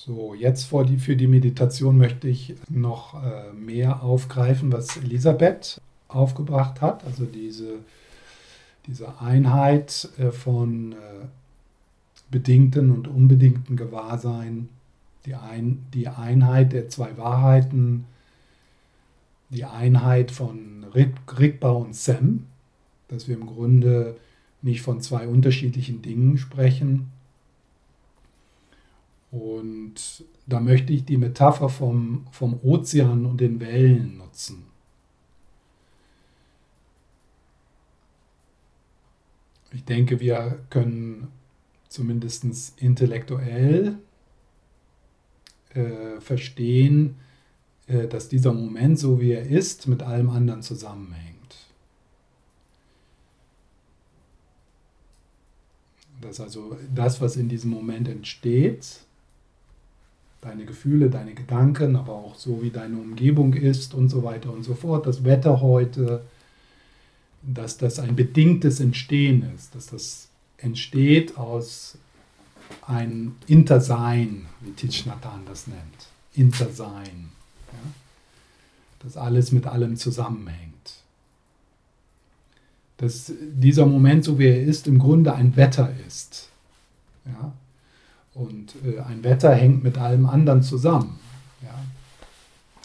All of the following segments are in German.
So, jetzt die, für die Meditation möchte ich noch äh, mehr aufgreifen, was Elisabeth aufgebracht hat. Also diese, diese Einheit äh, von äh, bedingten und unbedingten Gewahrsein, die, ein, die Einheit der zwei Wahrheiten, die Einheit von Rigpa und Sem, dass wir im Grunde nicht von zwei unterschiedlichen Dingen sprechen. Und da möchte ich die Metapher vom, vom Ozean und den Wellen nutzen. Ich denke, wir können zumindest intellektuell äh, verstehen, äh, dass dieser Moment, so wie er ist, mit allem anderen zusammenhängt. Dass also das, was in diesem Moment entsteht, deine Gefühle, deine Gedanken, aber auch so wie deine Umgebung ist und so weiter und so fort, das Wetter heute, dass das ein bedingtes Entstehen ist, dass das entsteht aus einem Intersein, wie Titchnatan das nennt. Intersein. Ja? Dass alles mit allem zusammenhängt. Dass dieser Moment, so wie er ist, im Grunde ein Wetter ist. Ja? Und äh, ein Wetter hängt mit allem anderen zusammen. Ja?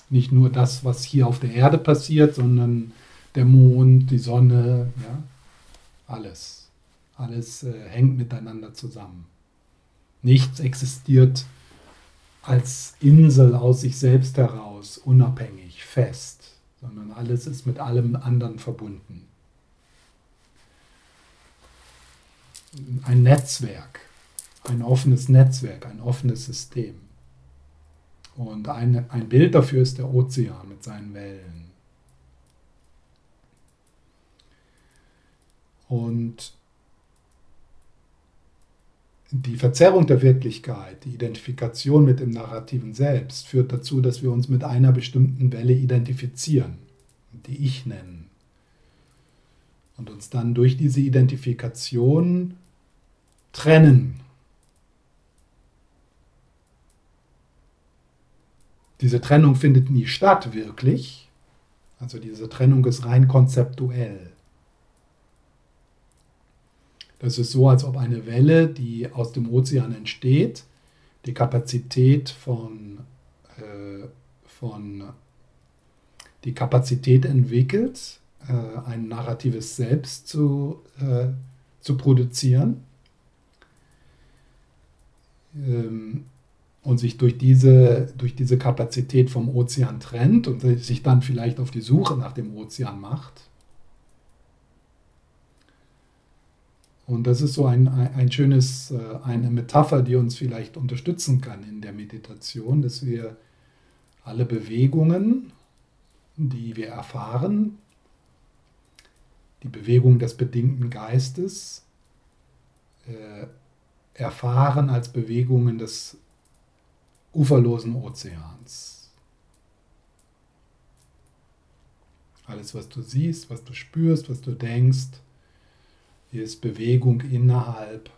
Nicht nur das, was hier auf der Erde passiert, sondern der Mond, die Sonne, ja? alles. Alles äh, hängt miteinander zusammen. Nichts existiert als Insel aus sich selbst heraus, unabhängig, fest, sondern alles ist mit allem anderen verbunden. Ein Netzwerk, ein offenes Netzwerk, ein offenes System. Und ein, ein Bild dafür ist der Ozean mit seinen Wellen. Und die Verzerrung der Wirklichkeit, die Identifikation mit dem narrativen Selbst führt dazu, dass wir uns mit einer bestimmten Welle identifizieren, die ich nennen. Und uns dann durch diese Identifikation trennen. Diese Trennung findet nie statt, wirklich. Also diese Trennung ist rein konzeptuell. Das ist so, als ob eine Welle, die aus dem Ozean entsteht, die Kapazität von, äh, von die Kapazität entwickelt, äh, ein narratives Selbst zu, äh, zu produzieren ähm, und sich durch diese, durch diese Kapazität vom Ozean trennt und sich dann vielleicht auf die Suche nach dem Ozean macht. Und das ist so ein, ein schönes, äh, eine Metapher, die uns vielleicht unterstützen kann in der Meditation, dass wir alle Bewegungen, die wir erfahren, die Bewegung des bedingten Geistes, äh, erfahren als Bewegungen des uferlosen Ozeans. Alles, was du siehst, was du spürst, was du denkst, ist Bewegung innerhalb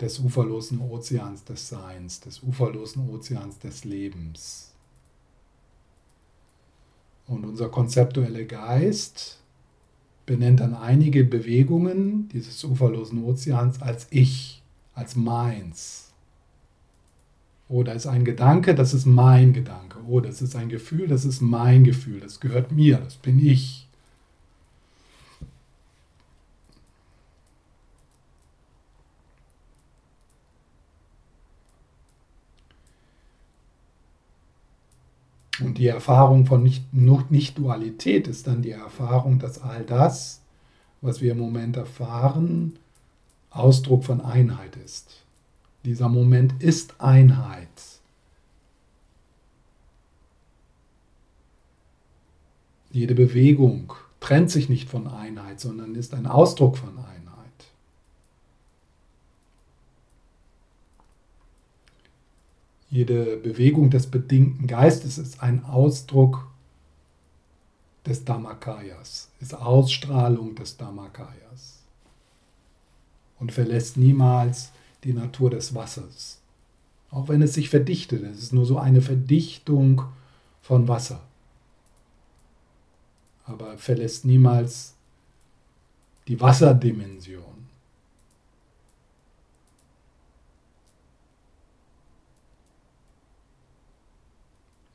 des uferlosen Ozeans des Seins, des uferlosen Ozeans des Lebens. Und unser konzeptueller Geist benennt dann einige Bewegungen dieses uferlosen Ozeans als ich, als meins. Oder ist ein Gedanke, das ist mein Gedanke. Oder es ist ein Gefühl, das ist mein Gefühl. Das gehört mir, das bin ich. Und die Erfahrung von Nicht-Dualität ist dann die Erfahrung, dass all das, was wir im Moment erfahren, Ausdruck von Einheit ist. Dieser Moment ist Einheit. Jede Bewegung trennt sich nicht von Einheit, sondern ist ein Ausdruck von Einheit. Jede Bewegung des bedingten Geistes ist ein Ausdruck des Dhammakayas, ist Ausstrahlung des Dhammakayas und verlässt niemals die Natur des Wassers. Auch wenn es sich verdichtet, es ist nur so eine Verdichtung von Wasser. Aber verlässt niemals die Wasserdimension.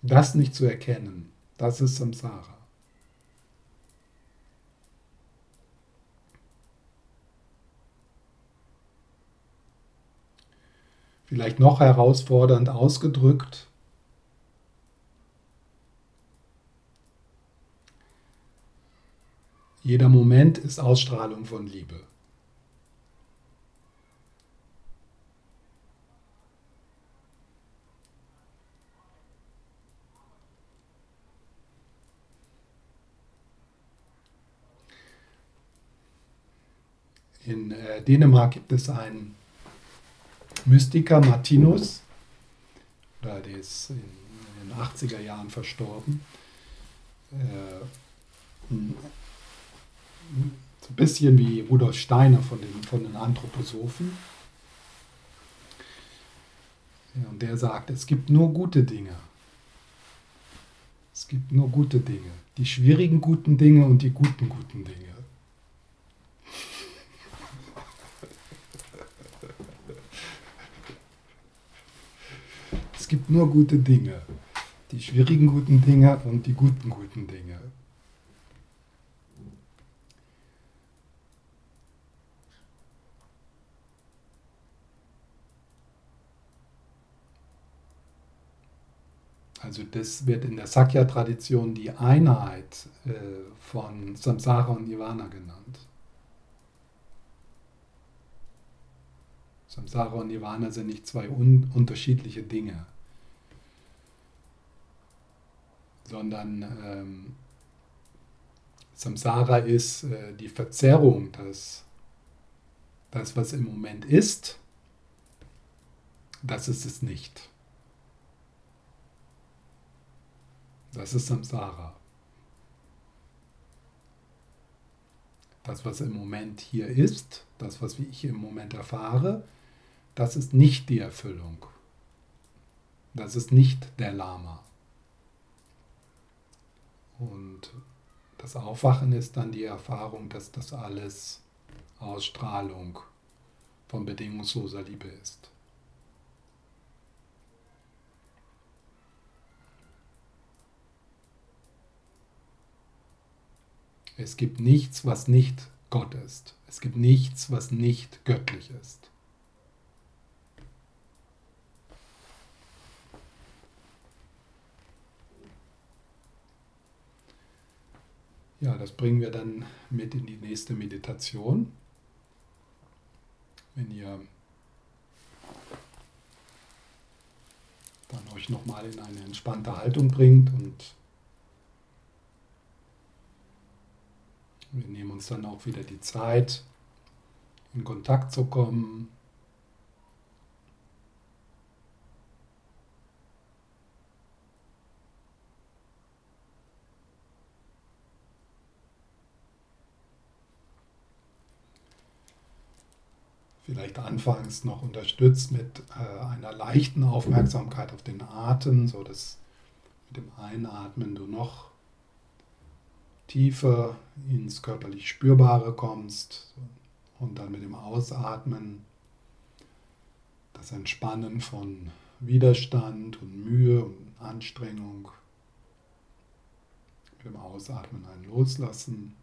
Das nicht zu erkennen, das ist Samsara. Vielleicht noch herausfordernd ausgedrückt. Jeder Moment ist Ausstrahlung von Liebe. In äh, Dänemark gibt es einen Mystiker Martinus, der ist in, den 80er Jahren verstorben. Äh, so ein bisschen wie Rudolf Steiner von den, von den Anthroposophen. Und der sagt, es gibt nur gute Dinge. Es gibt nur gute Dinge. Die schwierigen guten Dinge und die guten guten Dinge. Es gibt nur gute Dinge. Die schwierigen guten Dinge und die guten guten Dinge. Also das wird in der Sakya-Tradition die Einheit äh, von Samsara und Nirvana genannt. Samsara und Nirvana sind nicht zwei un unterschiedliche Dinge. Sondern ähm, Samsara ist äh, die Verzerrung, das, das, was im Moment ist, das ist es nicht. Das ist Samsara. Das, was im Moment hier ist, das, was ich im Moment erfahre, das ist nicht die Erfüllung. Das ist nicht der Lama. Und das Aufwachen ist dann die Erfahrung, dass das alles Ausstrahlung von bedingungsloser Liebe ist. Es gibt nichts, was nicht Gott ist. Es gibt nichts, was nicht göttlich ist. Ja, das bringen wir dann mit in die nächste Meditation. Wenn ihr dann euch nochmal in eine entspannte Haltung bringt und wir nehmen uns dann auch wieder die Zeit, in Kontakt zu kommen vielleicht anfangs noch unterstützt mit äh, einer leichten Aufmerksamkeit auf den Atem, so dass mit dem Einatmen du noch tiefer ins körperlich Spürbare kommst und dann mit dem Ausatmen das Entspannen von Widerstand und Mühe und Anstrengung. Mit dem Ausatmen ein Loslassen.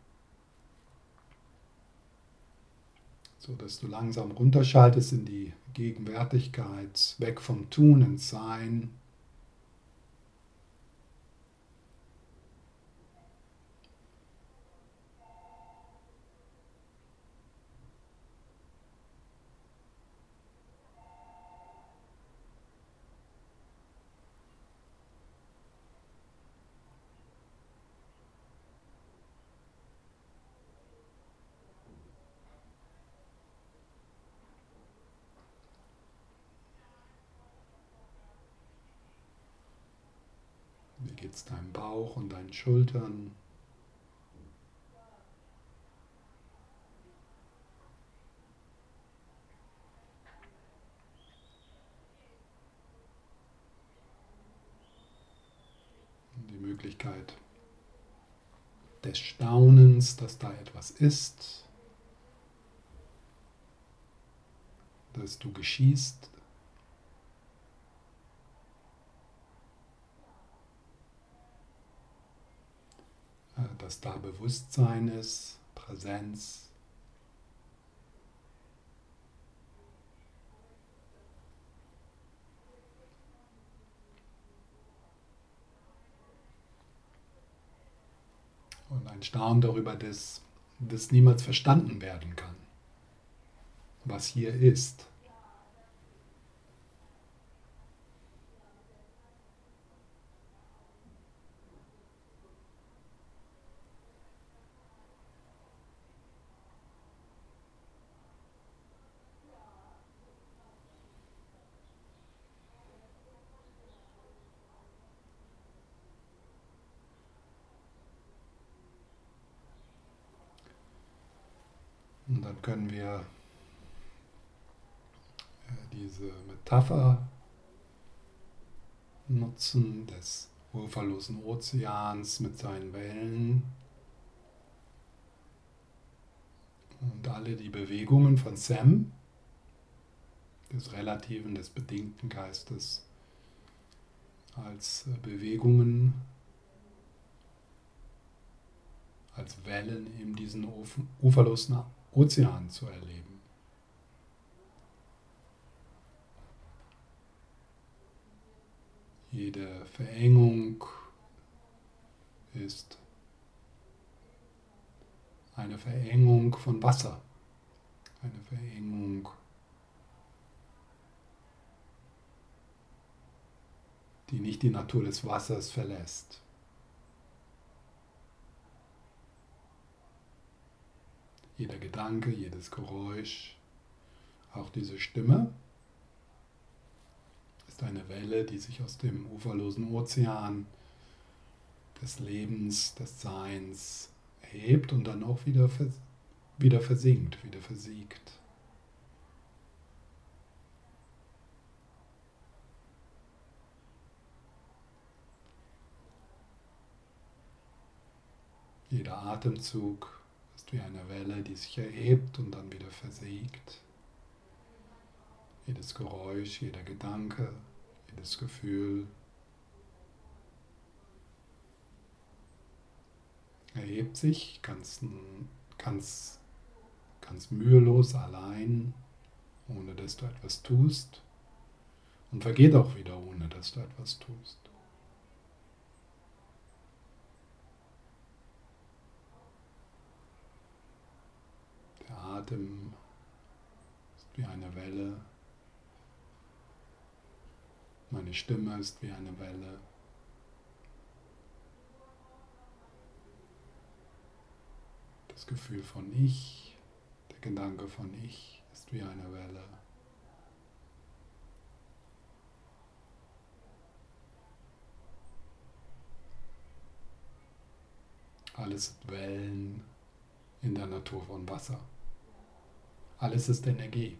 So dass du langsam runterschaltest in die Gegenwärtigkeit, weg vom Tun ins Sein. Bauch und deinen Schultern. Die Möglichkeit des Staunens, dass da etwas ist, dass du geschießt. Dass da Bewusstsein ist, Präsenz. Und ein Staunen darüber, dass das niemals verstanden werden kann, was hier ist. Und dann können wir äh, diese Metapher nutzen des uferlosen Ozeans mit seinen Wellen. Und alle die Bewegungen von Sam, des relativen, des bedingten Geistes, als äh, Bewegungen, als Wellen in diesen uferlosen Ozean zu erleben. Jede Verengung ist eine Verengung von Wasser, eine Verengung, die nicht die Natur des Wassers verlässt. Jeder Gedanke, jedes Geräusch, auch diese Stimme ist eine Welle, die sich aus dem uferlosen Ozean des Lebens, des Seins hebt und dann auch wieder, wieder versinkt, wieder versiegt. Jeder Atemzug ist wie eine Welle, die sich erhebt und dann wieder versiegt. Jedes Geräusch, jeder Gedanke, jedes Gefühl erhebt sich ganz, ganz, ganz mühelos allein, ohne dass du etwas tust und vergeht auch wieder, ohne dass du etwas tust. Der Atem ist wie eine Welle. Meine Stimme ist wie eine Welle. Das Gefühl von Ich, der Gedanke von Ich ist wie eine Welle. Alles Wellen in der Natur von Wasser. Alles ist Energie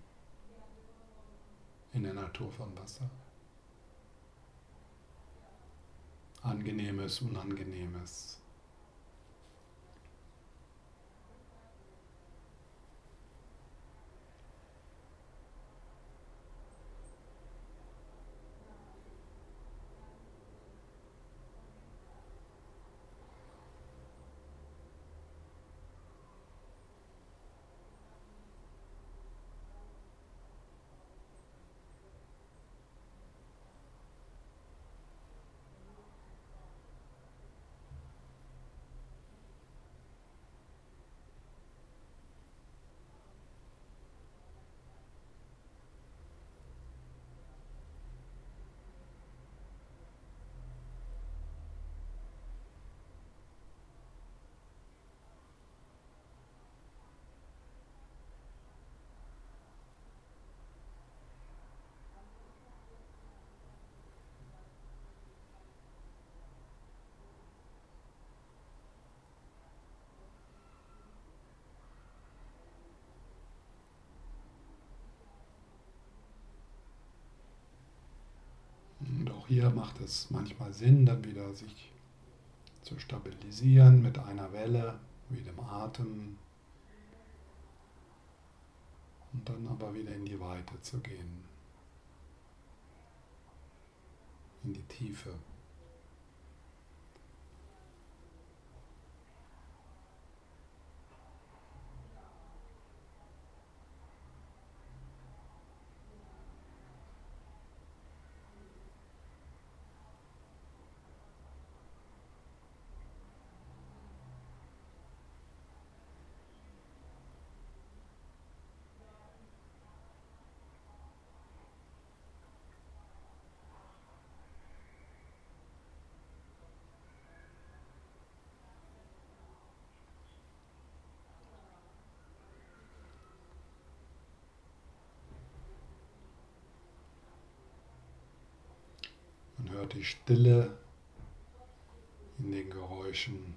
in der Natur von Wasser. Angenehmes, Unangenehmes. Auch hier macht es manchmal Sinn, dann wieder sich zu stabilisieren mit einer Welle, wie dem Atem. Und dann aber wieder in die Weite zu gehen, in die Tiefe. Hört die Stille in den Geräuschen,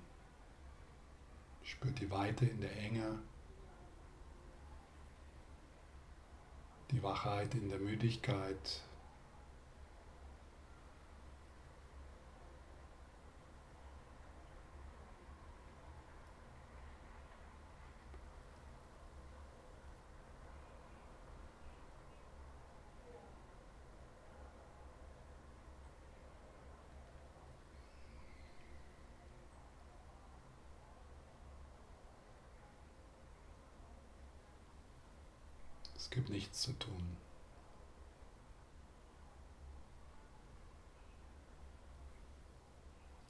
spürt die Weite in der Enge, die Wachheit in der Müdigkeit. Es gibt nichts zu tun.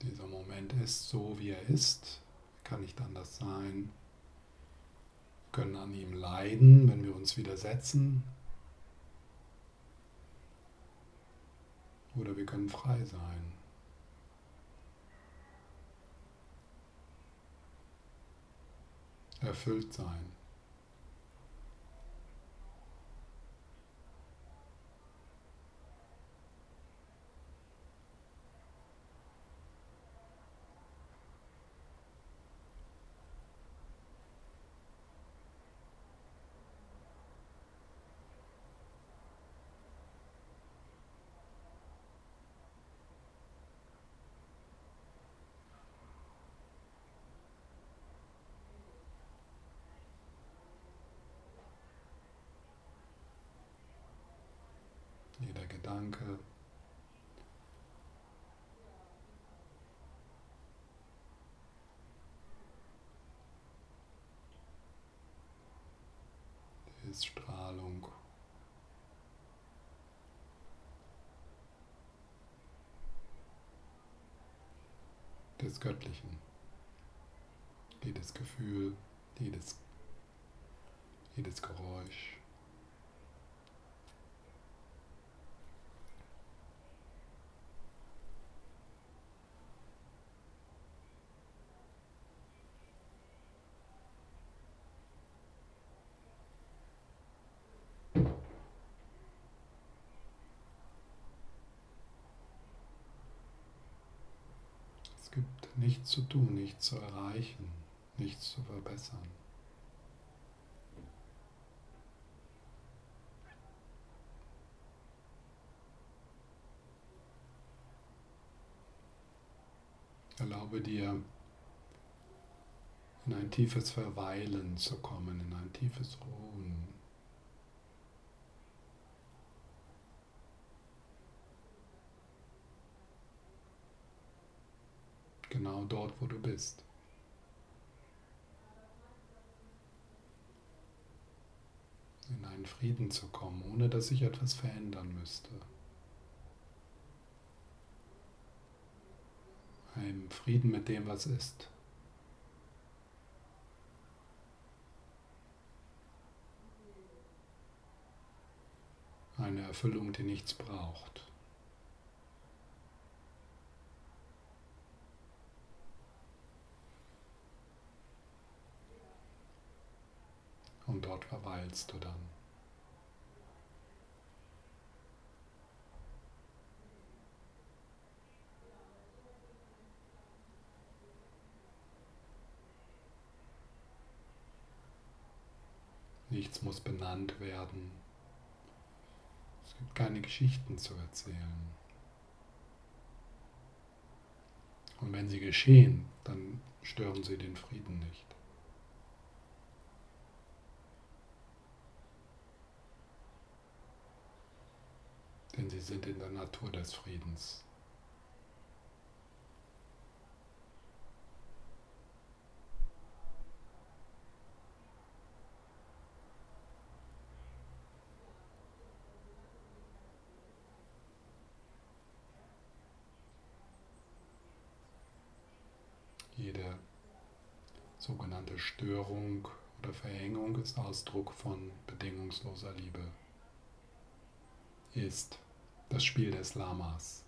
Dieser Moment ist so, wie er ist, kann nicht anders sein. Wir können an ihm leiden, wenn wir uns widersetzen. Oder wir können frei sein. Erfüllt sein. Gedanke. Ist Strahlung. des Göttlichen. Jedes Gefühl, jedes, jedes Geräusch. Nichts zu tun, nichts zu erreichen, nichts zu verbessern. Erlaube dir, in ein tiefes Verweilen zu kommen, in ein tiefes Ruhen. Genau dort, wo du bist. In einen Frieden zu kommen, ohne dass sich etwas verändern müsste. Ein Frieden mit dem, was ist. Eine Erfüllung, die nichts braucht. Verweilst du dann. Nichts muss benannt werden. Es gibt keine Geschichten zu erzählen. Und wenn sie geschehen, dann stören sie den Frieden nicht. Denn sie sind in der Natur des Friedens. Jede sogenannte Störung oder Verhängung ist Ausdruck von bedingungsloser Liebe. Ist das Spiel des Lamas.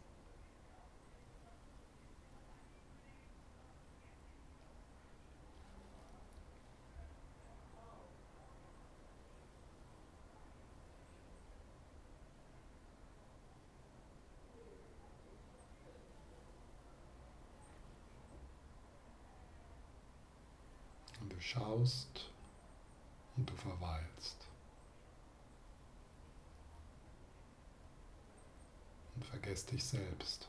du schaust und du verweilst. Und vergesst dich selbst.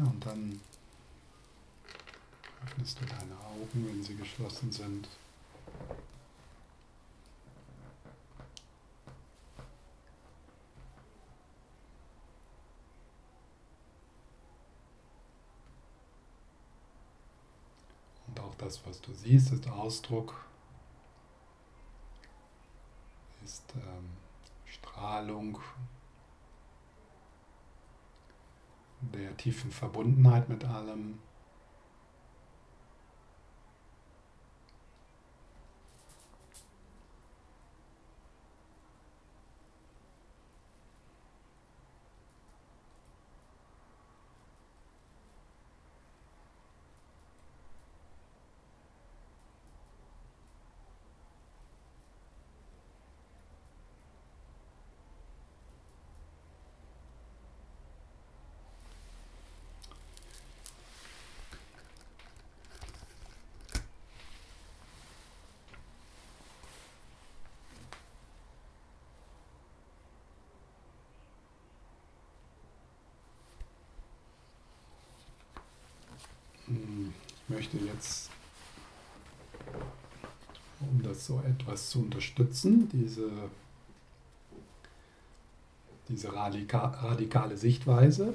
Ja, und dann öffnest du deine Augen, wenn sie geschlossen sind. Und auch das, was du siehst, ist Ausdruck, ist ähm, Strahlung, der tiefen Verbundenheit mit allem. Ich möchte jetzt, um das so etwas zu unterstützen, diese, diese radika radikale Sichtweise,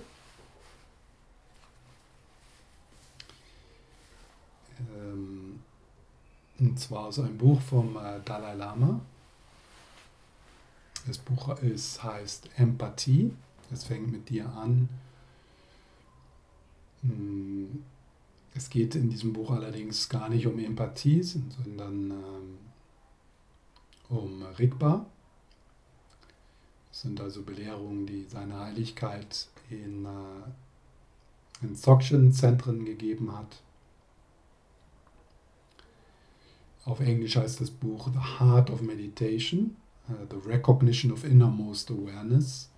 ähm, und zwar aus einem Buch vom äh, Dalai Lama. Das Buch ist, heißt Empathie. Es fängt mit dir an. Hm, es geht in diesem Buch allerdings gar nicht um Empathie, sondern ähm, um Rigpa. Das sind also Belehrungen, die seine Heiligkeit in, äh, in Dzogchen-Zentren gegeben hat. Auf Englisch heißt das Buch The Heart of Meditation, uh, The Recognition of Innermost Awareness.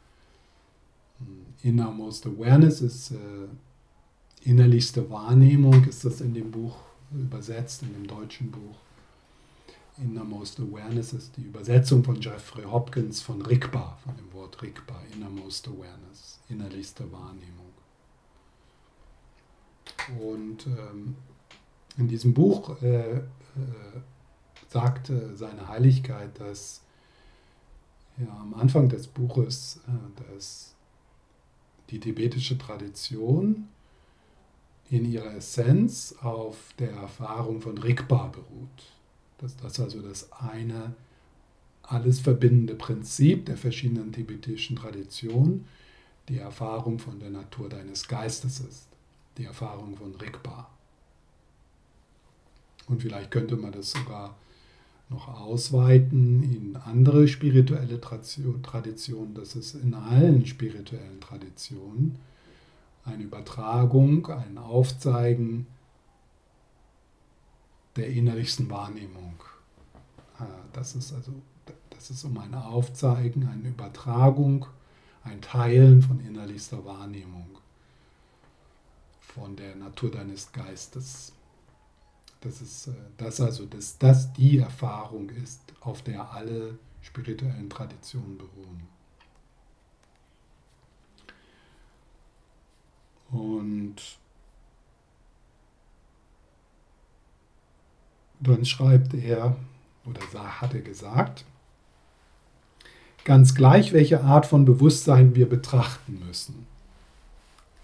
Innermost Awareness ist äh, innerlichste Wahrnehmung ist das in dem Buch übersetzt, in dem deutschen Buch. Innermost Awareness ist die Übersetzung von Jeffrey Hopkins von Rigpa, von dem Wort Rigpa, Innermost Awareness, innerlichste Wahrnehmung. Und ähm, in diesem Buch äh, äh, sagte seine Heiligkeit, dass ja, am Anfang des Buches, äh, dass die tibetische Tradition in ihrer Essenz auf der Erfahrung von Rigpa beruht. Dass das also das eine alles verbindende Prinzip der verschiedenen tibetischen Traditionen, die Erfahrung von der Natur deines Geistes ist, die Erfahrung von Rigpa. Und vielleicht könnte man das sogar noch ausweiten in andere spirituelle Traditionen, dass es in allen spirituellen Traditionen eine Übertragung, ein Aufzeigen der innerlichsten Wahrnehmung. Äh, das ist also, das ist um ein Aufzeigen, eine Übertragung, ein Teilen von innerlichster Wahrnehmung, von der Natur deines Geistes. Das ist äh, das also, dass das die Erfahrung ist, auf der alle spirituellen Traditionen beruhen. Und dann schreibt er, oder hat er gesagt, ganz gleich, welche Art von Bewusstsein wir betrachten müssen.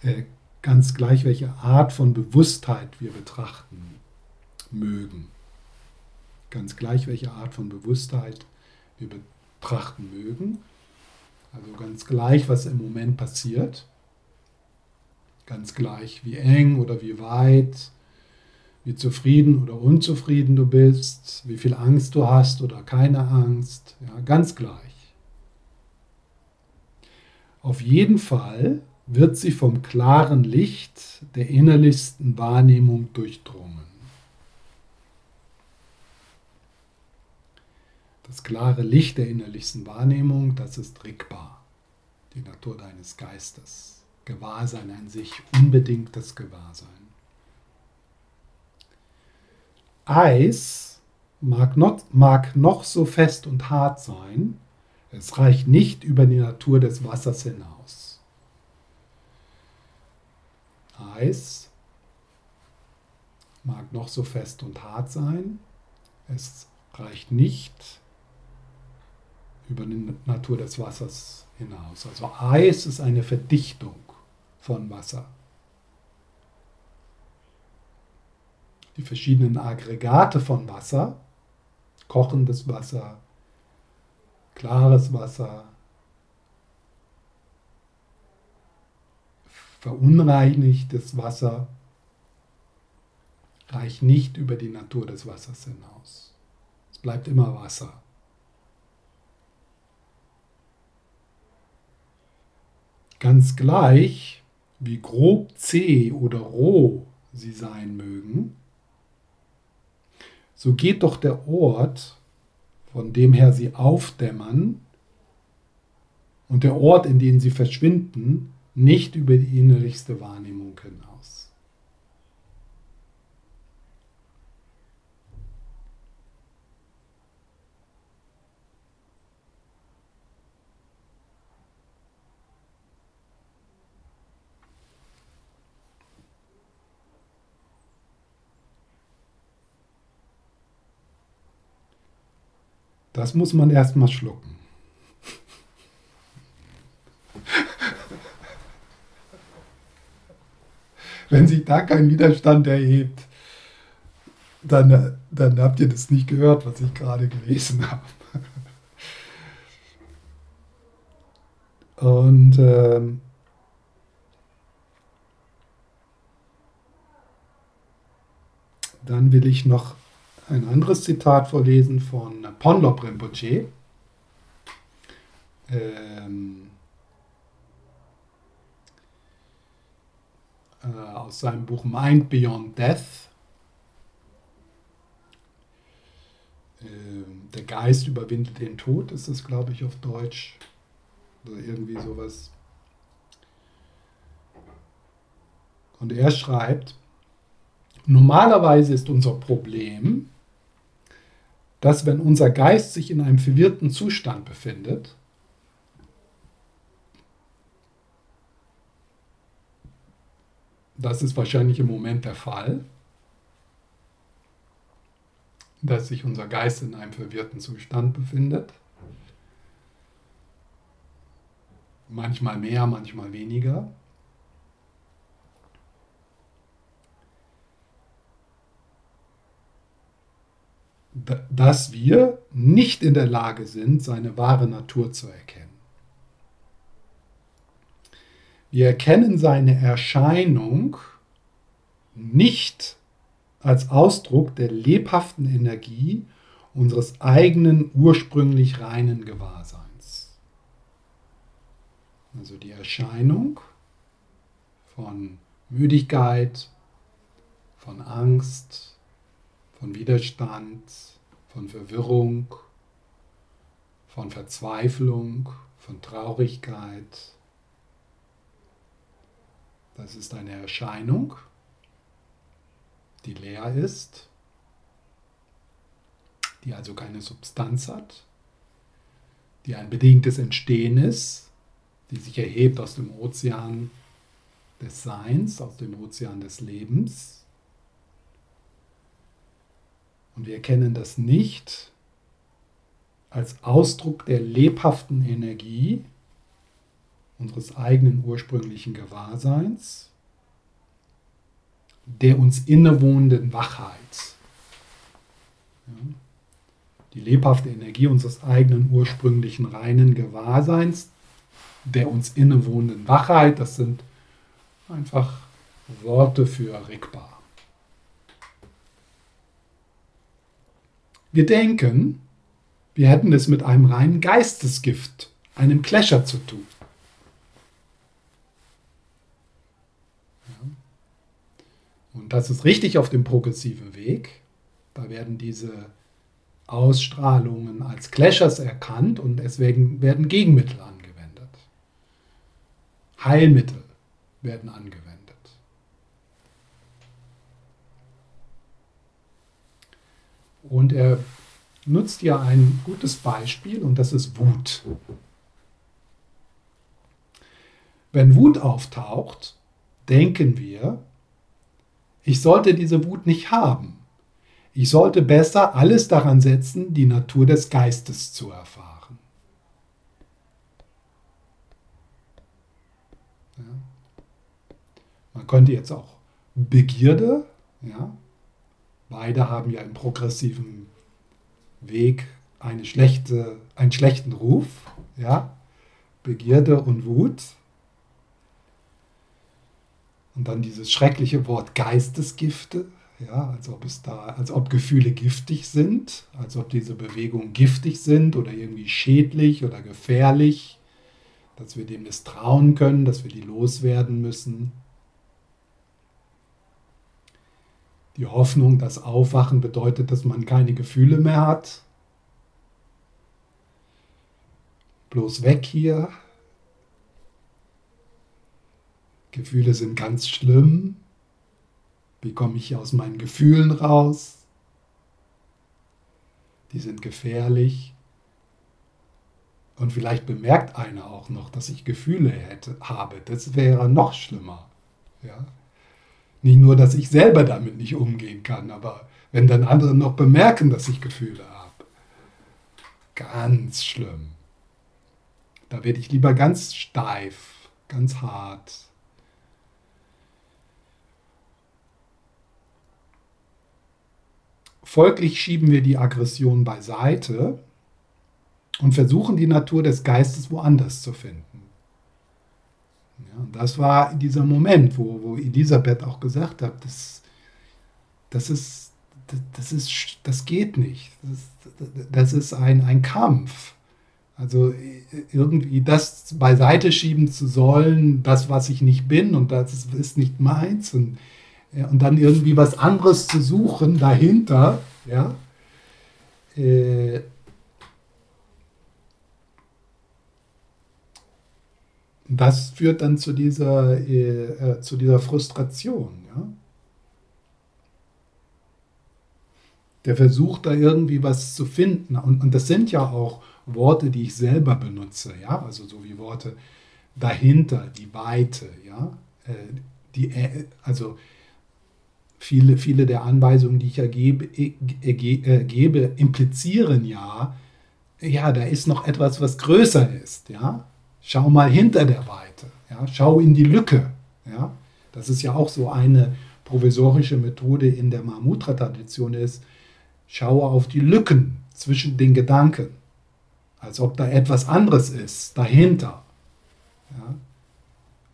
Äh, ganz gleich, welche Art von Bewusstheit wir betrachten mögen. Ganz gleich, welche Art von Bewusstheit wir betrachten mögen. Also ganz gleich, was im Moment passiert. Ganz gleich, wie eng oder wie weit, wie zufrieden oder unzufrieden du bist, wie viel Angst du hast oder keine Angst. Ja, ganz gleich. Auf jeden Fall wird sie vom klaren Licht der innerlichsten Wahrnehmung durchdrungen. Das klare Licht der innerlichsten Wahrnehmung, das ist regbar, die Natur deines Geistes. Gewahrsein an sich, unbedingtes Gewahrsein. Eis mag, not, mag noch so fest und hart sein, es reicht nicht über die Natur des Wassers hinaus. Eis mag noch so fest und hart sein, es reicht nicht über die Natur des Wassers hinaus. Also Eis ist eine Verdichtung von Wasser. Die verschiedenen Aggregate von Wasser, kochendes Wasser, klares Wasser, verunreinigtes Wasser, reicht nicht über die Natur des Wassers hinaus. Es bleibt immer Wasser. Ganz gleich, wie grob zäh oder roh sie sein mögen, so geht doch der Ort, von dem her sie aufdämmern, und der Ort, in den sie verschwinden, nicht über die innerlichste Wahrnehmung hinaus. Das muss man erstmal schlucken. Wenn sich da kein Widerstand erhebt, dann, dann habt ihr das nicht gehört, was ich gerade gelesen habe. Und ähm, dann will ich noch ein anderes Zitat vorlesen von Ponlop Rinpoche. Ähm, äh, aus seinem Buch Mind Beyond Death. Äh, der Geist überwindet den Tod, ist es, glaube ich, auf Deutsch. Oder irgendwie sowas. Und er schreibt, normalerweise ist unser Problem, dass wenn unser Geist sich in einem verwirrten Zustand befindet, das ist wahrscheinlich im Moment der Fall, dass sich unser Geist in einem verwirrten Zustand befindet. Manchmal mehr, manchmal weniger. Dass wir nicht in der Lage sind, seine wahre Natur zu erkennen. Wir erkennen seine Erscheinung nicht als Ausdruck der lebhaften Energie unseres eigenen ursprünglich reinen Gewahrseins. Also die Erscheinung von Müdigkeit, von Angst, von Widerstand, von Verwirrung, von Verzweiflung, von Traurigkeit. Das ist eine Erscheinung, die leer ist, die also keine Substanz hat, die ein bedingtes Entstehen ist, die sich erhebt aus dem Ozean des Seins, aus dem Ozean des Lebens. Und wir erkennen das nicht als Ausdruck der lebhaften Energie unseres eigenen ursprünglichen Gewahrseins, der uns innewohnenden Wachheit. Ja, die lebhafte Energie unseres eigenen ursprünglichen reinen Gewahrseins, der uns innewohnenden Wachheit, das sind einfach Worte für Rigpa. Wir denken, wir hätten es mit einem reinen Geistesgift, einem Clasher zu tun. Und das ist richtig auf dem progressiven Weg. Da werden diese Ausstrahlungen als Clashers erkannt und deswegen werden Gegenmittel angewendet. Heilmittel werden angewendet. Und er nutzt ja ein gutes Beispiel und das ist Wut. Wenn Wut auftaucht, denken wir, ich sollte diese Wut nicht haben. Ich sollte besser alles daran setzen, die Natur des Geistes zu erfahren. Ja. Man könnte jetzt auch Begierde, ja, beide haben ja im progressiven Weg eine schlechte, einen schlechten Ruf, ja, Begierde und Wut. Und dann dieses schreckliche Wort Geistesgifte, ja, als ob es da, als ob Gefühle giftig sind, als ob diese Bewegungen giftig sind oder irgendwie schädlich oder gefährlich, dass wir dem misstrauen können, dass wir die loswerden müssen. Die Hoffnung, dass Aufwachen bedeutet, dass man keine Gefühle mehr hat. Bloß weg hier, Gefühle sind ganz schlimm. Wie komme ich aus meinen Gefühlen raus? Die sind gefährlich. Und vielleicht bemerkt einer auch noch, dass ich Gefühle hätte, habe. Das wäre noch schlimmer. Ja? Nicht nur, dass ich selber damit nicht umgehen kann, aber wenn dann andere noch bemerken, dass ich Gefühle habe. Ganz schlimm. Da werde ich lieber ganz steif, ganz hart. Folglich schieben wir die Aggression beiseite und versuchen die Natur des Geistes woanders zu finden. Ja, und das war dieser Moment, wo, wo Elisabeth auch gesagt hat, das, das, ist, das, ist, das geht nicht. Das, das ist ein, ein Kampf. Also irgendwie das beiseite schieben zu sollen, das, was ich nicht bin und das ist nicht meins. Und ja, und dann irgendwie was anderes zu suchen dahinter, ja, äh, das führt dann zu dieser, äh, äh, zu dieser Frustration. Ja? Der versucht da irgendwie was zu finden. Und, und das sind ja auch Worte, die ich selber benutze. Ja? Also so wie Worte dahinter, die Weite. Ja? Äh, die, äh, also viele, viele der Anweisungen, die ich ergebe, ergebe, implizieren ja, ja, da ist noch etwas, was größer ist. Ja? Schau mal hinter der Weite. Ja? Schau in die Lücke. Ja? Das ist ja auch so eine provisorische Methode in der Mahamudra-Tradition ist, schaue auf die Lücken zwischen den Gedanken, als ob da etwas anderes ist, dahinter. Ja?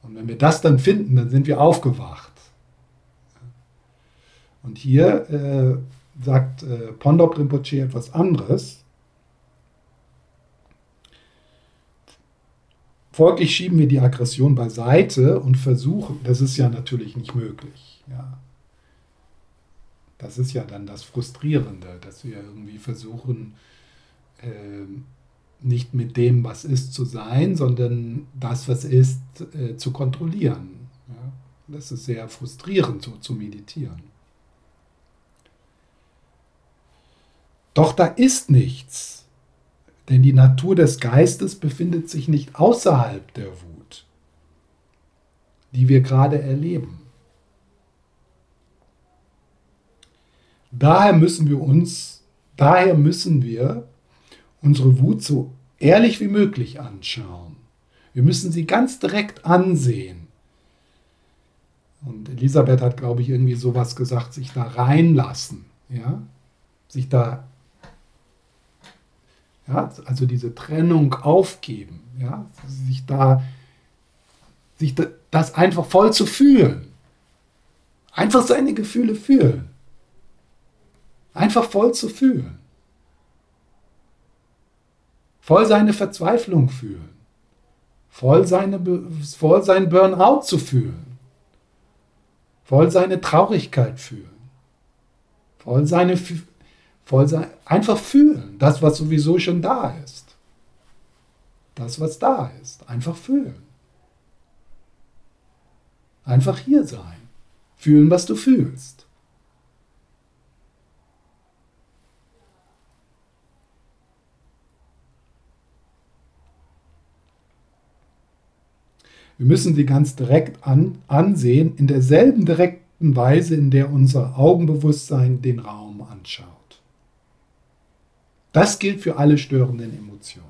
Und wenn wir das dann finden, dann sind wir aufgewacht. Und hier äh, sagt äh, Pondop Rinpoche etwas anderes. Folglich schieben wir die Aggression beiseite und versuchen, das ist ja natürlich nicht möglich. Ja. Das ist ja dann das Frustrierende, dass wir irgendwie versuchen, äh, nicht mit dem, was ist, zu sein, sondern das, was ist, äh, zu kontrollieren. Ja. Das ist sehr frustrierend, so zu meditieren. Doch da ist nichts. Denn die Natur des Geistes befindet sich nicht außerhalb der Wut, die wir gerade erleben. Daher müssen wir uns, daher müssen wir unsere Wut so ehrlich wie möglich anschauen. Wir müssen sie ganz direkt ansehen. Und Elisabeth hat, glaube ich, irgendwie sowas gesagt, sich da reinlassen, ja, sich da ja, also diese Trennung aufgeben, ja, sich da, sich das einfach voll zu fühlen. Einfach seine Gefühle fühlen. Einfach voll zu fühlen. Voll seine Verzweiflung fühlen. Voll, seine, voll sein Burnout zu fühlen. Voll seine Traurigkeit fühlen. Voll seine voll sein, einfach fühlen, das, was sowieso schon da ist. Das, was da ist, einfach fühlen. Einfach hier sein. Fühlen, was du fühlst. Wir müssen sie ganz direkt an, ansehen, in derselben direkten Weise, in der unser Augenbewusstsein den Raum anschaut. Das gilt für alle störenden Emotionen.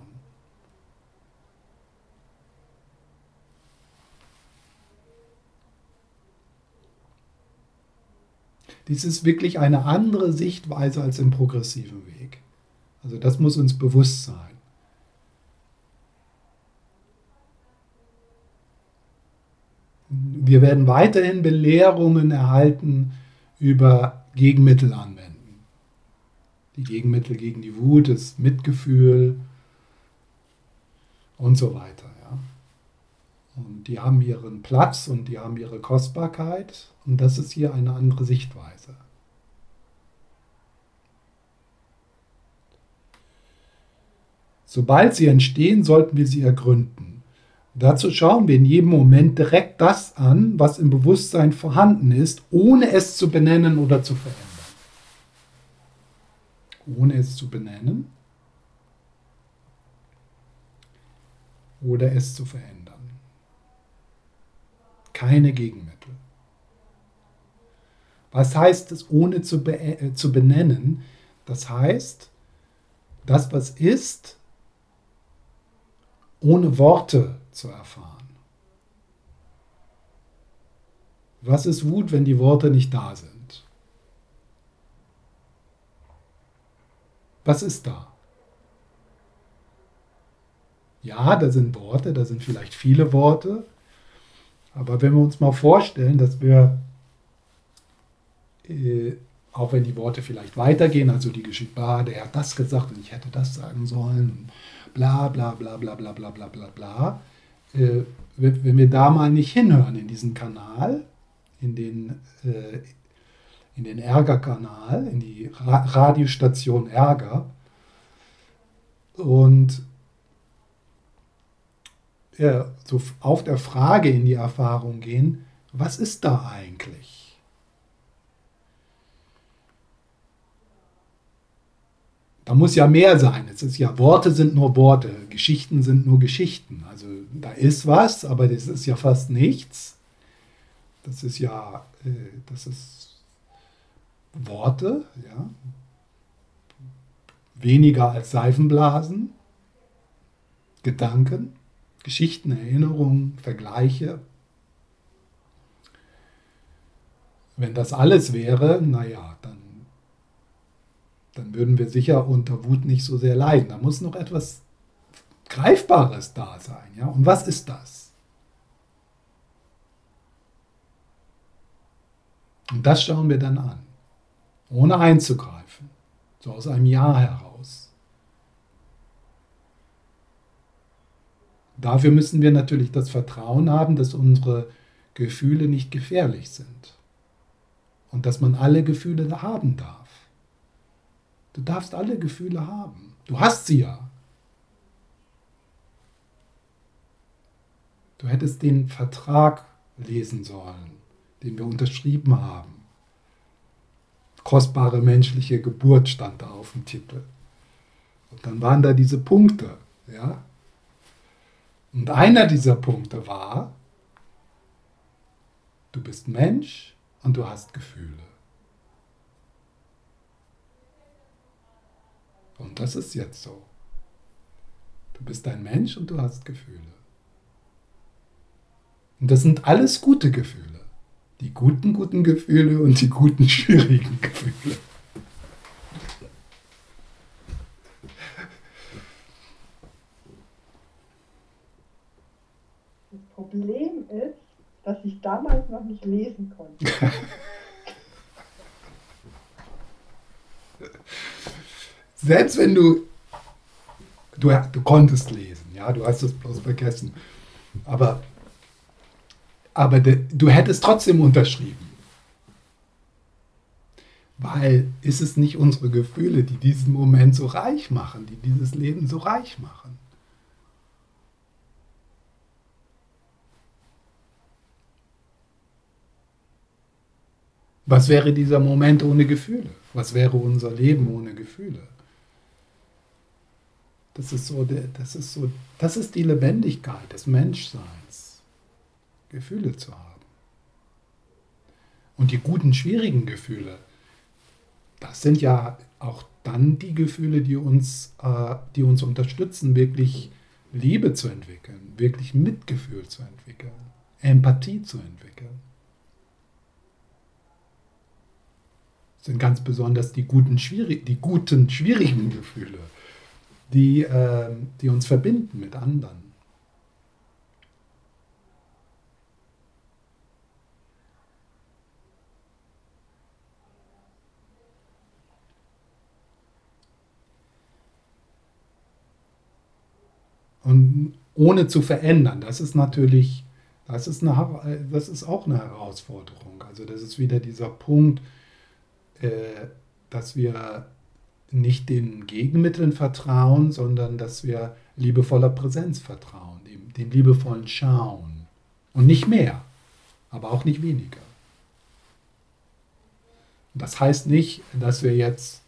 Dies ist wirklich eine andere Sichtweise als im progressiven Weg. Also das muss uns bewusst sein. Wir werden weiterhin Belehrungen erhalten über Gegenmittelanwendung. Die Gegenmittel gegen die Wut ist Mitgefühl und so weiter. Ja. Und die haben ihren Platz und die haben ihre Kostbarkeit und das ist hier eine andere Sichtweise. Sobald sie entstehen, sollten wir sie ergründen. Dazu schauen wir in jedem Moment direkt das an, was im Bewusstsein vorhanden ist, ohne es zu benennen oder zu verändern ohne es zu benennen oder es zu verändern. Keine Gegenmittel. Was heißt es, ohne zu, be äh, zu benennen? Das heißt, das, was ist, ohne Worte zu erfahren. Was ist Wut, wenn die Worte nicht da sind? Was ist da? Ja, da sind Worte, da sind vielleicht viele Worte, aber wenn wir uns mal vorstellen, dass wir, äh, auch wenn die Worte vielleicht weitergehen, also die Geschichte, ah, der hat das gesagt und ich hätte das sagen sollen, bla bla bla bla bla bla bla bla bla, äh, wenn wir da mal nicht hinhören in diesen Kanal, in den, äh, in den Ärgerkanal, in die Ra Radiostation Ärger. Und ja, so auf der Frage in die Erfahrung gehen, was ist da eigentlich? Da muss ja mehr sein. Es ist ja, Worte sind nur Worte, Geschichten sind nur Geschichten. Also da ist was, aber das ist ja fast nichts. Das ist ja, äh, das ist Worte, ja, weniger als Seifenblasen, Gedanken, Geschichten, Erinnerungen, Vergleiche. Wenn das alles wäre, naja, dann, dann würden wir sicher unter Wut nicht so sehr leiden. Da muss noch etwas Greifbares da sein. Ja? Und was ist das? Und das schauen wir dann an ohne einzugreifen, so aus einem Ja heraus. Dafür müssen wir natürlich das Vertrauen haben, dass unsere Gefühle nicht gefährlich sind und dass man alle Gefühle haben darf. Du darfst alle Gefühle haben. Du hast sie ja. Du hättest den Vertrag lesen sollen, den wir unterschrieben haben. Kostbare menschliche Geburt stand da auf dem Titel. Und dann waren da diese Punkte, ja. Und einer dieser Punkte war, du bist Mensch und du hast Gefühle. Und das ist jetzt so. Du bist ein Mensch und du hast Gefühle. Und das sind alles gute Gefühle. Die guten, guten Gefühle und die guten, schwierigen Gefühle. Das Problem ist, dass ich damals noch nicht lesen konnte. Selbst wenn du, du, du konntest lesen, ja, du hast es bloß vergessen, aber aber de, du hättest trotzdem unterschrieben. Weil ist es nicht unsere Gefühle, die diesen Moment so reich machen, die dieses Leben so reich machen? Was wäre dieser Moment ohne Gefühle? Was wäre unser Leben ohne Gefühle? Das ist so, das ist so, das ist die Lebendigkeit des Menschseins. Gefühle zu haben. Und die guten, schwierigen Gefühle, das sind ja auch dann die Gefühle, die uns, äh, die uns unterstützen, wirklich Liebe zu entwickeln, wirklich Mitgefühl zu entwickeln, Empathie zu entwickeln. Das sind ganz besonders die guten, schwierig, die guten schwierigen Gefühle, die, äh, die uns verbinden mit anderen. Und ohne zu verändern, das ist natürlich, das ist, eine, das ist auch eine Herausforderung. Also das ist wieder dieser Punkt, äh, dass wir nicht den Gegenmitteln vertrauen, sondern dass wir liebevoller Präsenz vertrauen, dem, dem liebevollen Schauen. Und nicht mehr, aber auch nicht weniger. Das heißt nicht, dass wir jetzt,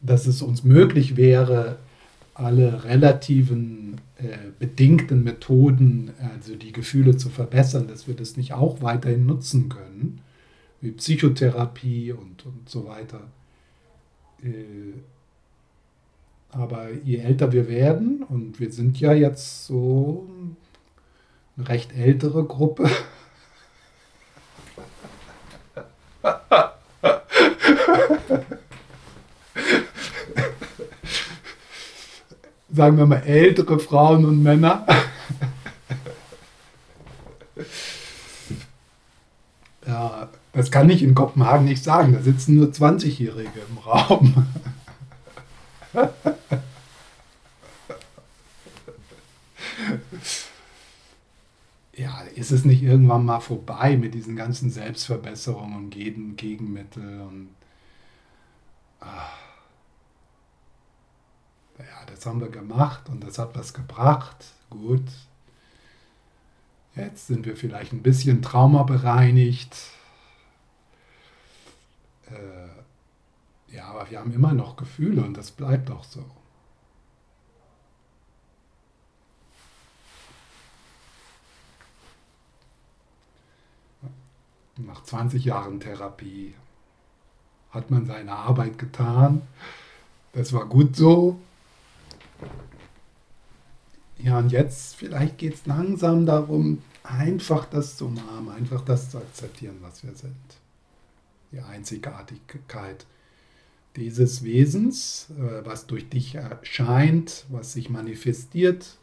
dass es uns möglich wäre, alle relativen äh, bedingten Methoden, also die Gefühle zu verbessern, dass wir das nicht auch weiterhin nutzen können, wie Psychotherapie und, und so weiter. Äh, aber je älter wir werden, und wir sind ja jetzt so eine recht ältere Gruppe, sagen wir mal, ältere Frauen und Männer. ja, das kann ich in Kopenhagen nicht sagen. Da sitzen nur 20-Jährige im Raum. ja, ist es nicht irgendwann mal vorbei mit diesen ganzen Selbstverbesserungen und Gegenmittel und ach das haben wir gemacht und das hat was gebracht. Gut. Jetzt sind wir vielleicht ein bisschen traumabereinigt. Äh, ja, aber wir haben immer noch Gefühle und das bleibt auch so. Nach 20 Jahren Therapie hat man seine Arbeit getan. Das war gut so. Ja, und jetzt vielleicht geht es langsam darum, einfach das zu umarmen, einfach das zu akzeptieren, was wir sind. Die Einzigartigkeit dieses Wesens, äh, was durch dich erscheint, was sich manifestiert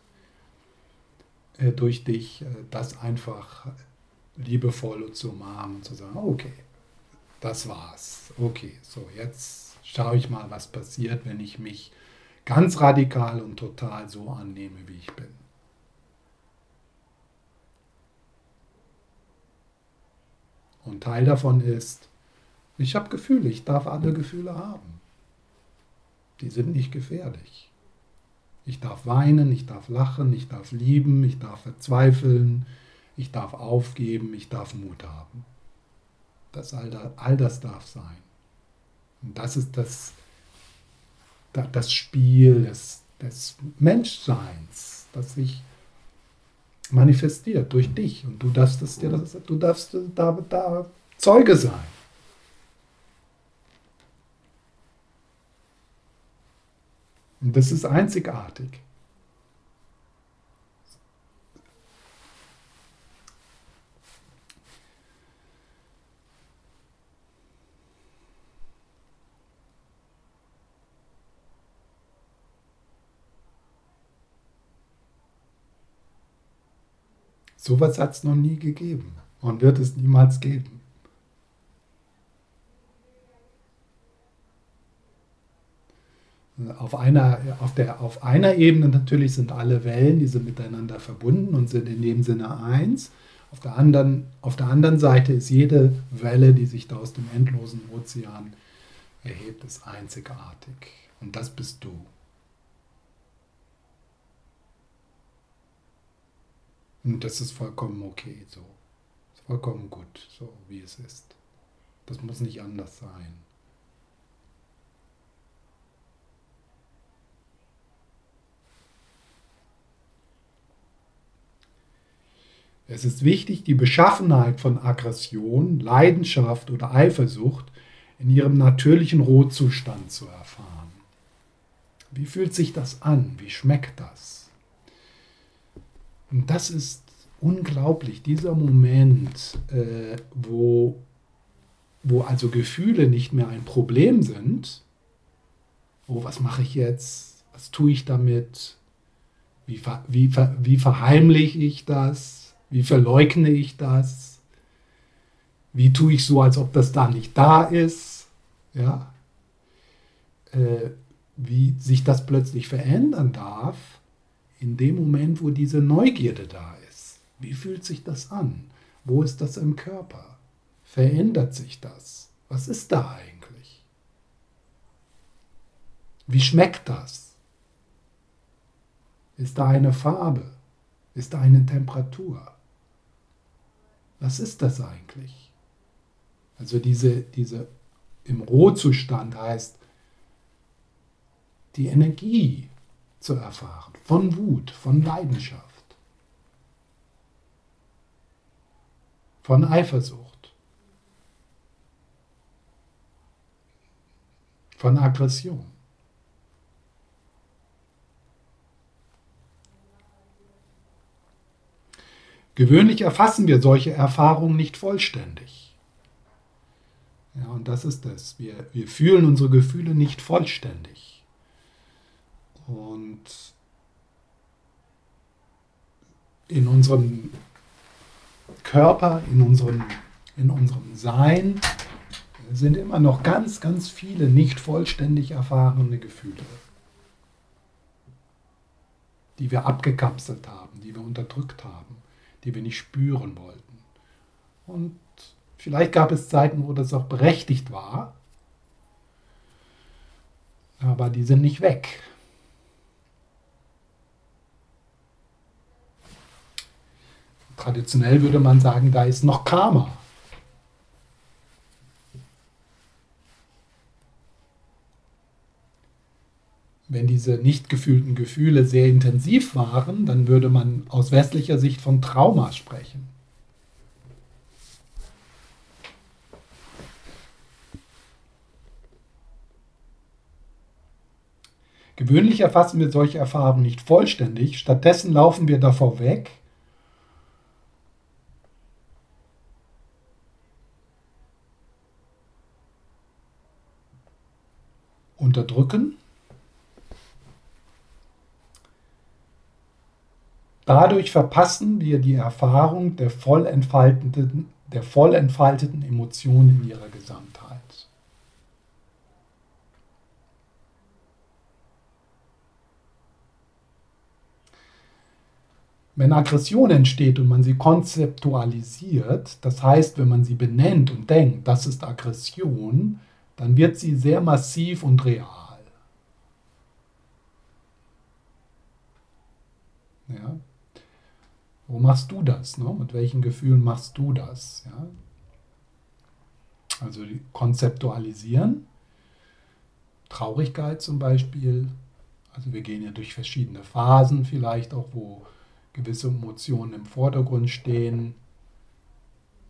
äh, durch dich, äh, das einfach liebevoll zu umarmen und zu sagen, okay, das war's. Okay, so jetzt schaue ich mal, was passiert, wenn ich mich ganz radikal und total so annehme, wie ich bin. Und Teil davon ist, ich habe Gefühle, ich darf alle Gefühle haben. Die sind nicht gefährlich. Ich darf weinen, ich darf lachen, ich darf lieben, ich darf verzweifeln, ich darf aufgeben, ich darf Mut haben. Das, all, das, all das darf sein. Und das ist das, das Spiel des, des Menschseins, das sich manifestiert durch dich. Und du darfst, das, du darfst da, da Zeuge sein. Und das ist einzigartig. Sowas hat es noch nie gegeben und wird es niemals geben. Auf einer, auf, der, auf einer Ebene natürlich sind alle Wellen, die sind miteinander verbunden und sind in dem Sinne eins. Auf der anderen, auf der anderen Seite ist jede Welle, die sich da aus dem endlosen Ozean erhebt, ist einzigartig. Und das bist du. Und das ist vollkommen okay so. Ist vollkommen gut, so wie es ist. Das muss nicht anders sein. Es ist wichtig, die Beschaffenheit von Aggression, Leidenschaft oder Eifersucht in ihrem natürlichen Rohzustand zu erfahren. Wie fühlt sich das an? Wie schmeckt das? Und das ist unglaublich, dieser Moment, äh, wo, wo also Gefühle nicht mehr ein Problem sind. Oh, was mache ich jetzt? Was tue ich damit? Wie, wie, wie verheimliche ich das? Wie verleugne ich das? Wie tue ich so, als ob das da nicht da ist? Ja? Äh, wie sich das plötzlich verändern darf, in dem Moment, wo diese Neugierde da ist. Wie fühlt sich das an? Wo ist das im Körper? Verändert sich das? Was ist da eigentlich? Wie schmeckt das? Ist da eine Farbe? Ist da eine Temperatur? Was ist das eigentlich? Also diese, diese im Rohzustand heißt die Energie, zu erfahren, von Wut, von Leidenschaft, von Eifersucht, von Aggression. Gewöhnlich erfassen wir solche Erfahrungen nicht vollständig. Ja, und das ist es. Wir, wir fühlen unsere Gefühle nicht vollständig. Und in unserem Körper, in unserem, in unserem Sein sind immer noch ganz, ganz viele nicht vollständig erfahrene Gefühle, die wir abgekapselt haben, die wir unterdrückt haben, die wir nicht spüren wollten. Und vielleicht gab es Zeiten, wo das auch berechtigt war, aber die sind nicht weg. Traditionell würde man sagen, da ist noch Karma. Wenn diese nicht gefühlten Gefühle sehr intensiv waren, dann würde man aus westlicher Sicht von Trauma sprechen. Gewöhnlich erfassen wir solche Erfahrungen nicht vollständig, stattdessen laufen wir davor weg unterdrücken. Dadurch verpassen wir die Erfahrung der voll entfaltenden der voll entfalteten Emotionen in ihrer Gesamtheit. Wenn Aggression entsteht und man sie konzeptualisiert, das heißt, wenn man sie benennt und denkt, das ist Aggression, dann wird sie sehr massiv und real. Ja? Wo machst du das? Ne? Mit welchen Gefühlen machst du das? Ja? Also konzeptualisieren, Traurigkeit zum Beispiel. Also wir gehen ja durch verschiedene Phasen vielleicht auch, wo gewisse Emotionen im Vordergrund stehen.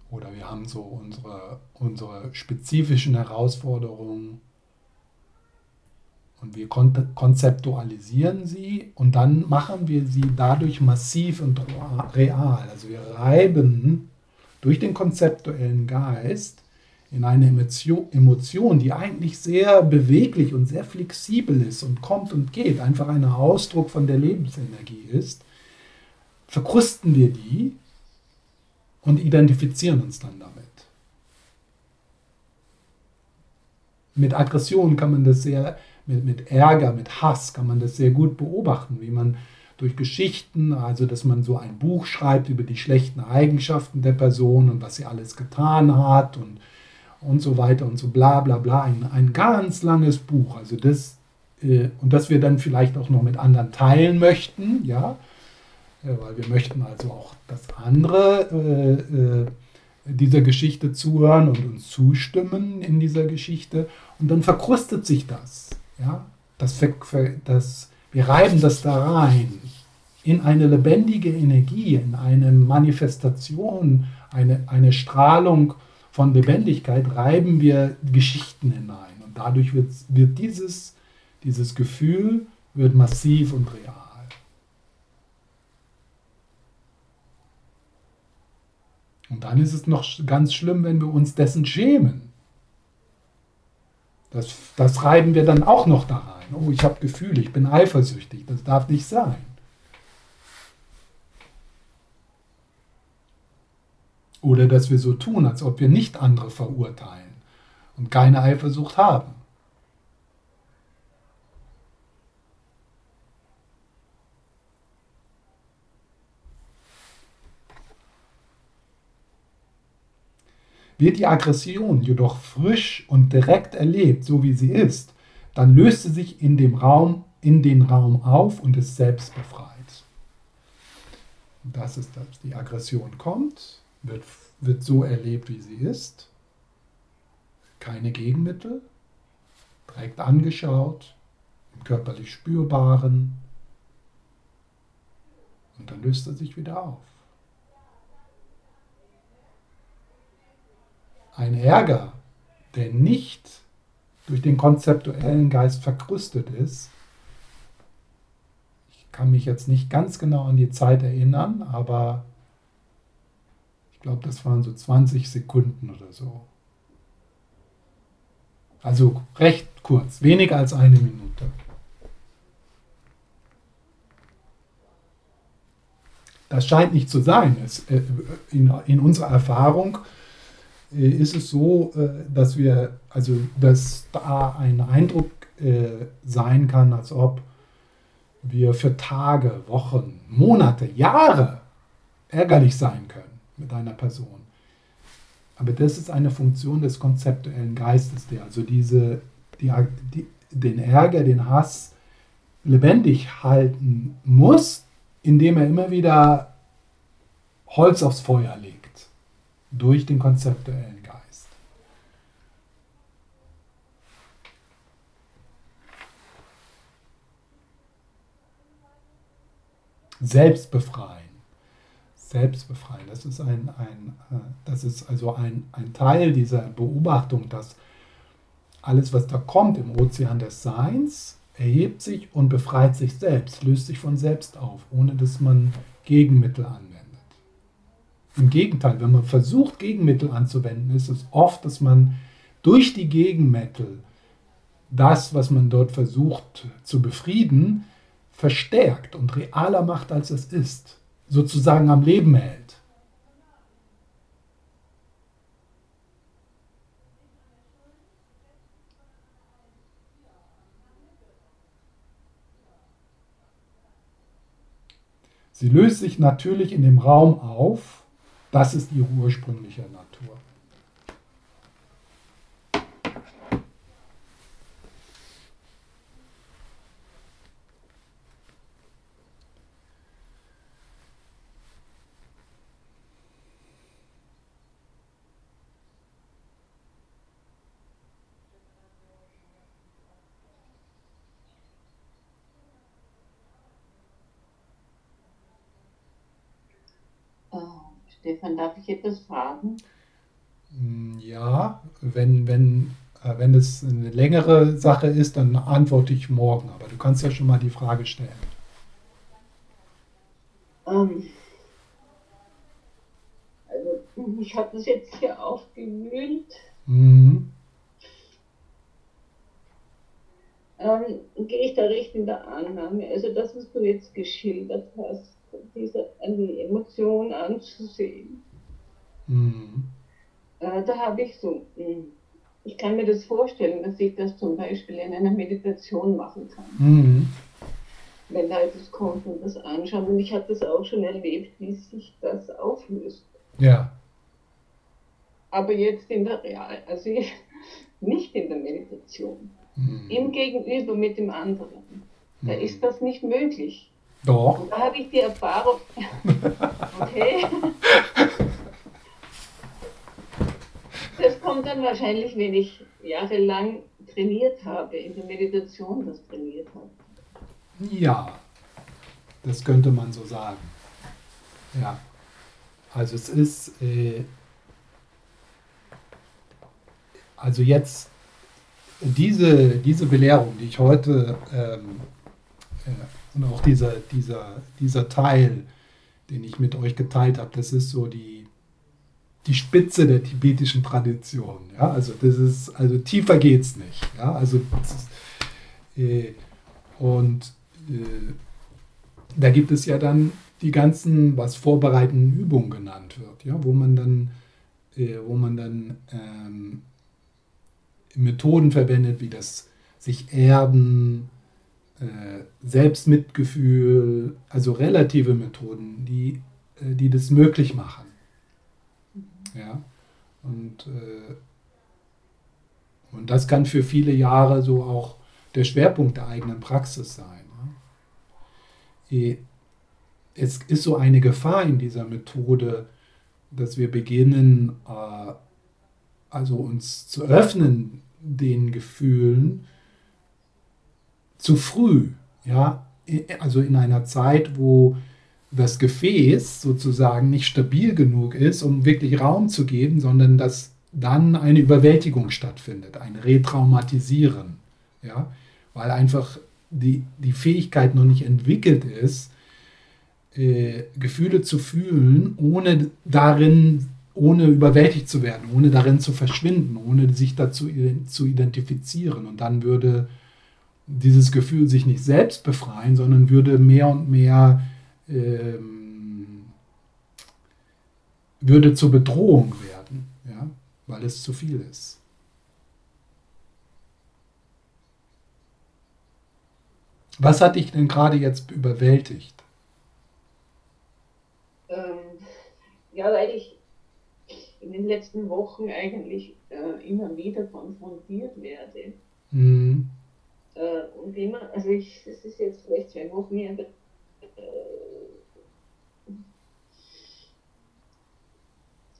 Oder wir haben so unsere, unsere spezifischen Herausforderungen und wir konzeptualisieren sie und dann machen wir sie dadurch massiv und real. Also wir reiben durch den konzeptuellen Geist in eine Emotion, die eigentlich sehr beweglich und sehr flexibel ist und kommt und geht, einfach ein Ausdruck von der Lebensenergie ist, verkrusten wir die und identifizieren uns dann damit. Mit Aggression kann man das sehr, mit, mit Ärger, mit Hass kann man das sehr gut beobachten, wie man durch Geschichten, also dass man so ein Buch schreibt über die schlechten Eigenschaften der Person und was sie alles getan hat und, und so weiter und so bla bla bla. Ein, ein ganz langes Buch, also das, äh, und das wir dann vielleicht auch noch mit anderen teilen möchten, ja, weil wir möchten also auch, dass andere äh, äh, dieser Geschichte zuhören und uns zustimmen in dieser Geschichte. Und dann verkrustet sich das. Ja? Das, das, wir reiben das da rein in eine lebendige Energie, in eine Manifestation, eine, eine Strahlung von Lebendigkeit, reiben wir Geschichten hinein. Und dadurch wird, wird dieses, dieses Gefühl wird massiv und real. Und dann ist es noch ganz schlimm, wenn wir uns dessen schämen. Das, das reiben wir dann auch noch da rein. Oh, ich habe Gefühle, ich bin eifersüchtig. Das darf nicht sein. Oder dass wir so tun, als ob wir nicht andere verurteilen und keine Eifersucht haben. Wird die Aggression jedoch frisch und direkt erlebt, so wie sie ist, dann löst sie sich in dem Raum, in den Raum auf und ist selbst befreit. Das ist das. Die Aggression kommt, wird, wird so erlebt, wie sie ist. Keine Gegenmittel, direkt angeschaut, im körperlich spürbaren. Und dann löst er sich wieder auf. Ein Ärger, der nicht durch den konzeptuellen Geist verkrustet ist. Ich kann mich jetzt nicht ganz genau an die Zeit erinnern, aber ich glaube, das waren so 20 Sekunden oder so. Also recht kurz, weniger als eine Minute. Das scheint nicht zu sein. Es, äh, in, in unserer Erfahrung ist es so, äh, dass wir, also dass da ein Eindruck äh, sein kann, als ob wir für Tage, Wochen, Monate, Jahre ärgerlich sein können mit einer Person. Aber das ist eine Funktion des konzeptuellen Geistes, der also diese, die, die, den Ärger, den Hass lebendig halten muss, indem er immer wieder Holz aufs Feuer legt durch den konzeptuellen Geist. Selbst befreien. Selbst befreien. Das ist, ein, ein, äh, das ist also ein, ein Teil dieser Beobachtung, dass alles, was da kommt im Ozean des Seins, erhebt sich und befreit sich selbst, löst sich von selbst auf, ohne dass man Gegenmittel anwendet. Im Gegenteil, wenn man versucht, Gegenmittel anzuwenden, ist es oft, dass man durch die Gegenmittel das, was man dort versucht zu befrieden, verstärkt und realer macht, als es ist, sozusagen am Leben hält. Sie löst sich natürlich in dem Raum auf das ist ihre ursprüngliche Natur. Stefan, darf ich etwas fragen? Mm, ja, wenn, wenn, äh, wenn es eine längere Sache ist, dann antworte ich morgen. Aber du kannst ja schon mal die Frage stellen. Ähm, also, ich habe das jetzt hier aufgewühlt. Mhm. Ähm, gehe ich da recht in der Annahme? Also das, was du jetzt geschildert hast, diese die Emotion anzusehen. Mhm. Äh, da habe ich so, hm, ich kann mir das vorstellen, dass ich das zum Beispiel in einer Meditation machen kann. Mhm. Wenn da etwas kommt und das anschauen. Und ich habe das auch schon erlebt, wie sich das auflöst. Ja. Aber jetzt in der Real, also ich, nicht in der Meditation. Mhm. Im Gegenüber mit dem anderen. Da mhm. ist das nicht möglich. Doch. Und da habe ich die Erfahrung. Okay. Das kommt dann wahrscheinlich, wenn ich jahrelang trainiert habe, in der Meditation das trainiert habe. Ja, das könnte man so sagen. Ja. Also es ist, äh, also jetzt diese, diese Belehrung, die ich heute ähm, äh, und auch dieser, dieser, dieser Teil, den ich mit euch geteilt habe, das ist so die, die Spitze der tibetischen Tradition. Ja? Also das ist, also tiefer geht es nicht. Ja? Also äh, und äh, da gibt es ja dann die ganzen, was vorbereitenden Übungen genannt wird, ja? wo man dann, äh, wo man dann ähm, Methoden verwendet, wie das sich erden, Selbstmitgefühl, also relative Methoden, die, äh, die das möglich machen. Ja, und, äh, und das kann für viele Jahre so auch der Schwerpunkt der eigenen Praxis sein. Es ist so eine Gefahr in dieser Methode, dass wir beginnen, also uns zu öffnen den Gefühlen, zu früh, ja, also in einer Zeit, wo das Gefäß sozusagen nicht stabil genug ist, um wirklich Raum zu geben, sondern dass dann eine Überwältigung stattfindet, ein Retraumatisieren, ja, weil einfach die, die Fähigkeit noch nicht entwickelt ist, äh, Gefühle zu fühlen, ohne darin, ohne überwältigt zu werden, ohne darin zu verschwinden, ohne sich dazu zu identifizieren. Und dann würde dieses Gefühl sich nicht selbst befreien, sondern würde mehr und mehr ähm, würde zur Bedrohung werden, ja, weil es zu viel ist. Was hat dich denn gerade jetzt überwältigt? Ähm, ja, weil ich in den letzten Wochen eigentlich äh, immer wieder konfrontiert werde. Mhm äh, und immer, also ich, es ist jetzt vielleicht zwei Wochen her, äh,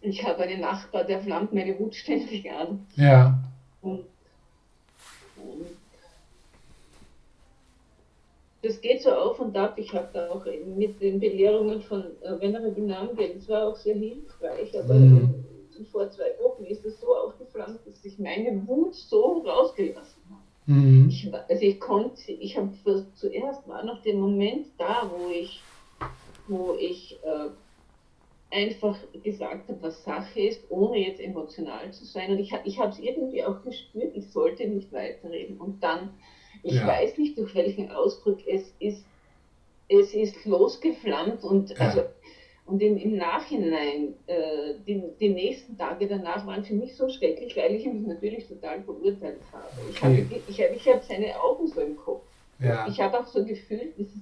ich habe einen Nachbar, der flammt meine Wut ständig an. Ja. Und, und das geht so auf und ab. Ich habe da auch mit den Belehrungen von äh, Venerable Namgel, das war auch sehr hilfreich, aber mhm. vor zwei Wochen ist es so aufgeflammt, dass ich meine Wut so rausgelassen habe. Mhm. Ich, also ich konnte, ich habe zuerst war noch der Moment da, wo ich, wo ich äh, einfach gesagt habe, was Sache ist, ohne jetzt emotional zu sein. Und ich, ich habe es irgendwie auch gespürt, ich sollte nicht weiterreden. Und dann, ich ja. weiß nicht, durch welchen Ausdruck es ist, es ist losgeflammt und ja. also und im, im Nachhinein, äh, die, die nächsten Tage danach waren für mich so schrecklich, weil ich mich natürlich total verurteilt habe. Ich okay. habe ich hab, ich hab seine Augen so im Kopf. Ja. Ich habe auch so gefühlt, dieses,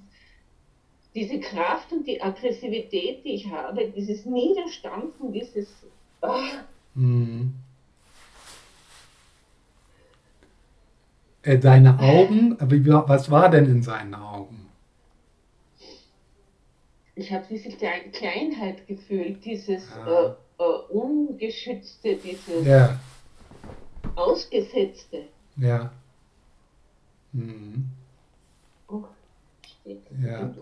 diese Kraft und die Aggressivität, die ich habe, dieses Niederstampfen, dieses. Ah. Mhm. Äh, deine Augen, was war denn in seinen Augen? Ich habe diese Kleinheit gefühlt, dieses ja. äh, äh, Ungeschützte, dieses ja. Ausgesetzte. Ja. Mhm. Oh, steht ja.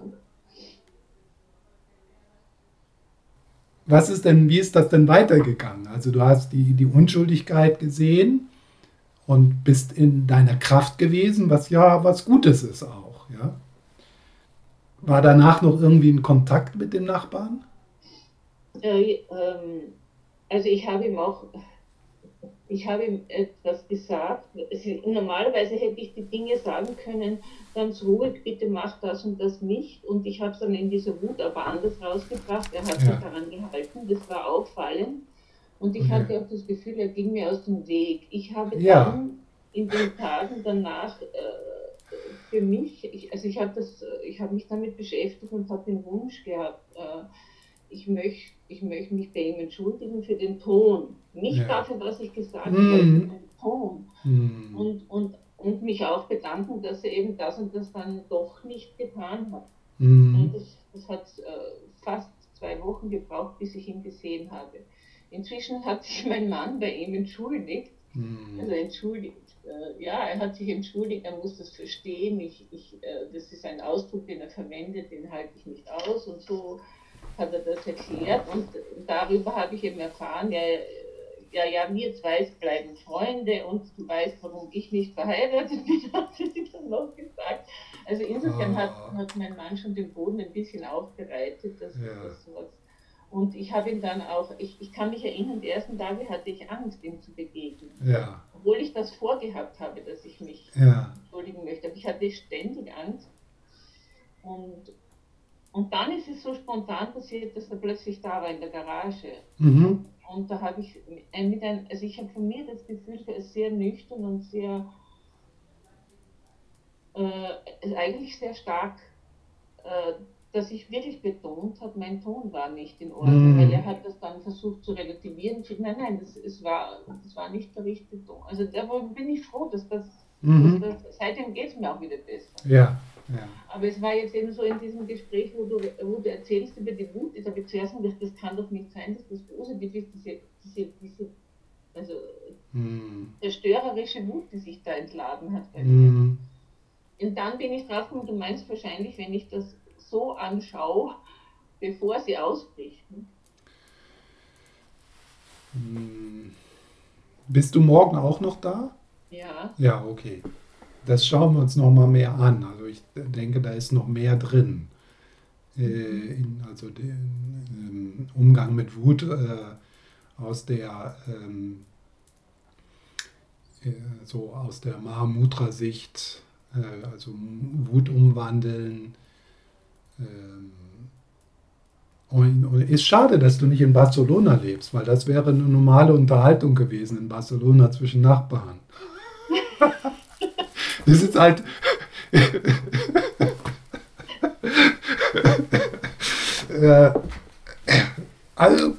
Was ist denn, wie ist das denn weitergegangen? Also du hast die, die Unschuldigkeit gesehen und bist in deiner Kraft gewesen, was ja was Gutes ist auch, ja. War danach noch irgendwie ein Kontakt mit dem Nachbarn? Äh, ähm, also ich habe ihm auch ich habe ihm etwas gesagt. Normalerweise hätte ich die Dinge sagen können, ganz ruhig, bitte mach das und das nicht. Und ich habe es dann in dieser Wut aber anders rausgebracht. Er hat ja. sich daran gehalten, das war auffallend. Und ich okay. hatte auch das Gefühl, er ging mir aus dem Weg. Ich habe ja. dann in den Tagen danach äh, für mich, ich, also ich habe hab mich damit beschäftigt und habe den Wunsch gehabt, äh, ich möchte ich möcht mich bei ihm entschuldigen für den Ton. Nicht ja. dafür, was ich gesagt mhm. habe, sondern den Ton. Mhm. Und, und, und mich auch bedanken, dass er eben das und das dann doch nicht getan hat. Mhm. Und das, das hat äh, fast zwei Wochen gebraucht, bis ich ihn gesehen habe. Inzwischen hat sich mein Mann bei ihm entschuldigt. Mhm. Also entschuldigt. Äh, ja, er hat sich entschuldigt, er muss das verstehen. Ich, ich, äh, das ist ein Ausdruck, den er verwendet, den halte ich nicht aus und so hat er das erklärt und darüber habe ich eben erfahren, ja, ja, ja, wir zwei bleiben Freunde und du weißt, warum ich nicht verheiratet bin, hat sie dann noch gesagt. Also insofern ah. hat, hat mein Mann schon den Boden ein bisschen aufbereitet, dass, ja. dass sowas. Und ich habe ihn dann auch, ich, ich kann mich erinnern, die ersten Tage hatte ich Angst, ihm zu begegnen. Ja. Obwohl ich das vorgehabt habe, dass ich mich ja. entschuldigen möchte. Aber ich hatte ständig Angst. Und, und dann ist es so spontan passiert, dass er plötzlich da war in der Garage. Mhm. Und da habe ich mit ein, also ich habe von mir das Gefühl, er ist sehr nüchtern und sehr, äh, eigentlich sehr stark, äh, dass ich wirklich betont habe, mein Ton war nicht in Ordnung, mhm. weil er hat das dann versucht zu relativieren. Nein, nein, das, es war, das war nicht der richtige Ton. Also da bin ich froh, dass das, mhm. dass das seitdem geht es mir auch wieder besser. Ja. Ja. Aber es war jetzt eben so in diesem Gespräch, wo du, wo du erzählst über die Wut, da habe ich zuerst gedacht, das kann doch nicht sein, dass das positiv ist, diese, diese, diese also mm. zerstörerische Wut, die sich da entladen hat bei mir. Mm. Und dann bin ich drauf gekommen, du meinst wahrscheinlich, wenn ich das so anschaue, bevor sie ausbricht. Mm. Bist du morgen auch noch da? Ja. Ja, okay das schauen wir uns noch mal mehr an. Also ich denke, da ist noch mehr drin. Äh, in, also den ähm, Umgang mit Wut äh, aus der ähm, äh, so aus der Mahamudra-Sicht, äh, also Wut umwandeln. Ähm, und ist schade, dass du nicht in Barcelona lebst, weil das wäre eine normale Unterhaltung gewesen in Barcelona zwischen Nachbarn. Das ist halt. äh, also,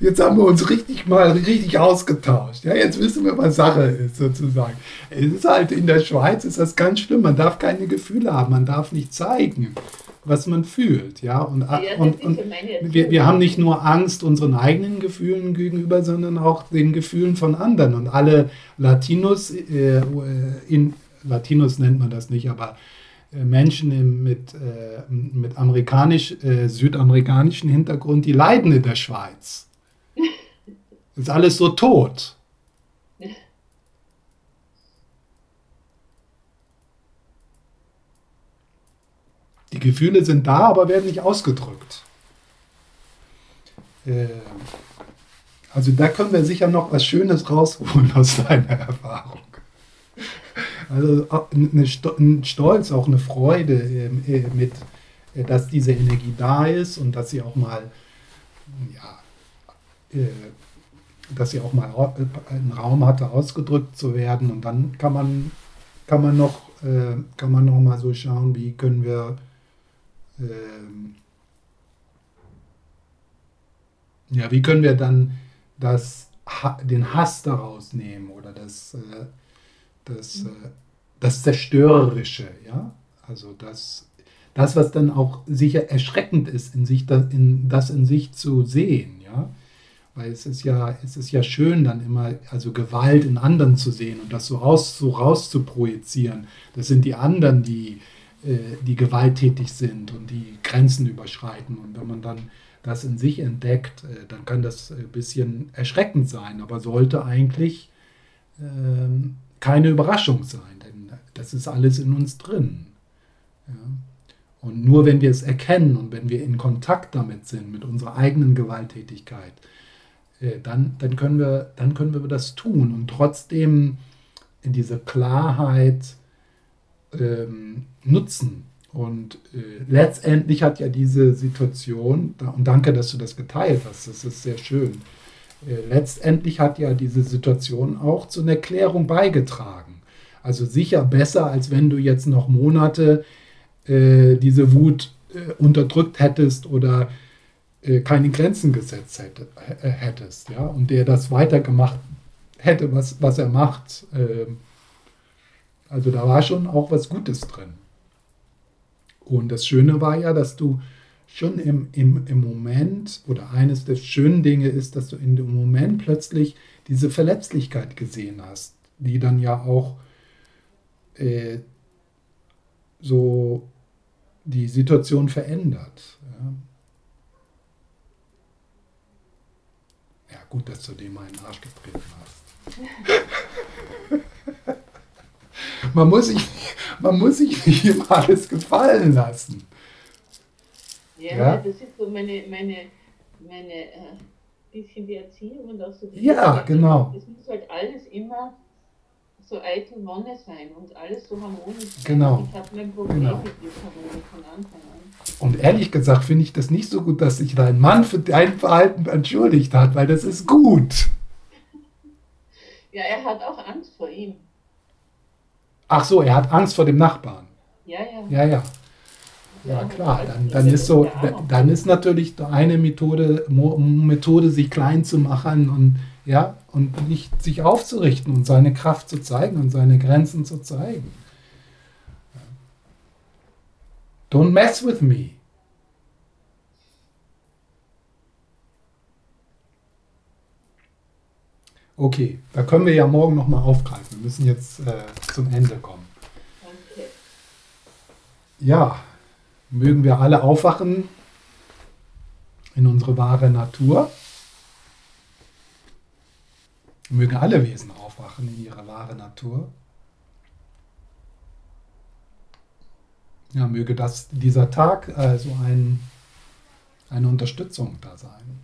jetzt haben wir uns richtig mal richtig ausgetauscht. Ja, jetzt wissen wir, was Sache ist, sozusagen. Es ist halt in der Schweiz ist das ganz schlimm. Man darf keine Gefühle haben, man darf nicht zeigen, was man fühlt. Ja, und, ja, und, und wir, wir haben nicht nur Angst unseren eigenen Gefühlen gegenüber, sondern auch den Gefühlen von anderen. Und alle Latinos äh, in, Latinos nennt man das nicht, aber äh, Menschen mit, äh, mit amerikanisch, äh, südamerikanischen Hintergrund, die leiden in der Schweiz. Ist alles so tot. Die Gefühle sind da, aber werden nicht ausgedrückt. Also da können wir sicher noch was Schönes rausholen aus deiner Erfahrung. Also ein Stolz, auch eine Freude ähm, äh, mit, äh, dass diese Energie da ist und dass sie auch mal, ja, äh, dass sie auch mal einen Raum hatte, ausgedrückt zu werden. Und dann kann man, kann man noch, kann man noch mal so schauen, wie können wir ähm, ja, wie können wir dann das, den Hass daraus nehmen oder das, äh, das, äh, das Zerstörerische, ja? Also das, das, was dann auch sicher erschreckend ist, in sich, das in, das in sich zu sehen, ja. Weil es ist ja, es ist ja schön, dann immer, also Gewalt in anderen zu sehen und das so raus, so raus zu projizieren. Das sind die anderen, die, die gewalttätig sind und die Grenzen überschreiten. Und wenn man dann das in sich entdeckt, äh, dann kann das ein bisschen erschreckend sein, aber sollte eigentlich ähm, keine Überraschung sein, denn das ist alles in uns drin. Und nur wenn wir es erkennen und wenn wir in Kontakt damit sind, mit unserer eigenen Gewalttätigkeit, äh, dann, dann, können wir, dann können wir das tun und trotzdem diese Klarheit ähm, nutzen. Und äh, letztendlich hat ja diese Situation, und danke, dass du das geteilt hast, das ist sehr schön, äh, letztendlich hat ja diese Situation auch zu einer Klärung beigetragen. Also sicher besser, als wenn du jetzt noch Monate äh, diese Wut äh, unterdrückt hättest oder äh, keine Grenzen gesetzt hätte, äh, hättest, ja, und der das weitergemacht hätte, was, was er macht. Also da war schon auch was Gutes drin. Und das Schöne war ja, dass du schon im, im, im Moment, oder eines der schönen Dinge ist, dass du in dem Moment plötzlich diese Verletzlichkeit gesehen hast, die dann ja auch äh, so die Situation verändert. Ja. ja, gut, dass du dem meinen Arsch getreten hast. man, muss sich, man muss sich nicht immer alles gefallen lassen. Ja, ja? das ist so meine, meine, meine äh, bisschen die Erziehung und auch so die Ja, genau. Es muss halt alles immer so eitel Wonne sein und alles so harmonisch sein. Genau. Ich habe mein Problem genau. mit Disharmonie von Anfang an. Und ehrlich gesagt finde ich das nicht so gut, dass sich dein Mann für dein Verhalten entschuldigt hat, weil das ist gut. Ja, er hat auch Angst vor ihm. Ach so, er hat Angst vor dem Nachbarn. Ja, ja. Ja, ja. Ja, klar, dann, dann ist so, dann ist natürlich eine Methode, Methode, sich klein zu machen und ja, und nicht sich aufzurichten und seine Kraft zu zeigen und seine Grenzen zu zeigen. Don't mess with me. Okay, da können wir ja morgen nochmal aufgreifen. Wir müssen jetzt äh, zum Ende kommen. Okay. Ja, mögen wir alle aufwachen in unsere wahre Natur. Mögen alle Wesen aufwachen in ihre wahre Natur. Ja, möge das, dieser Tag also ein, eine Unterstützung da sein.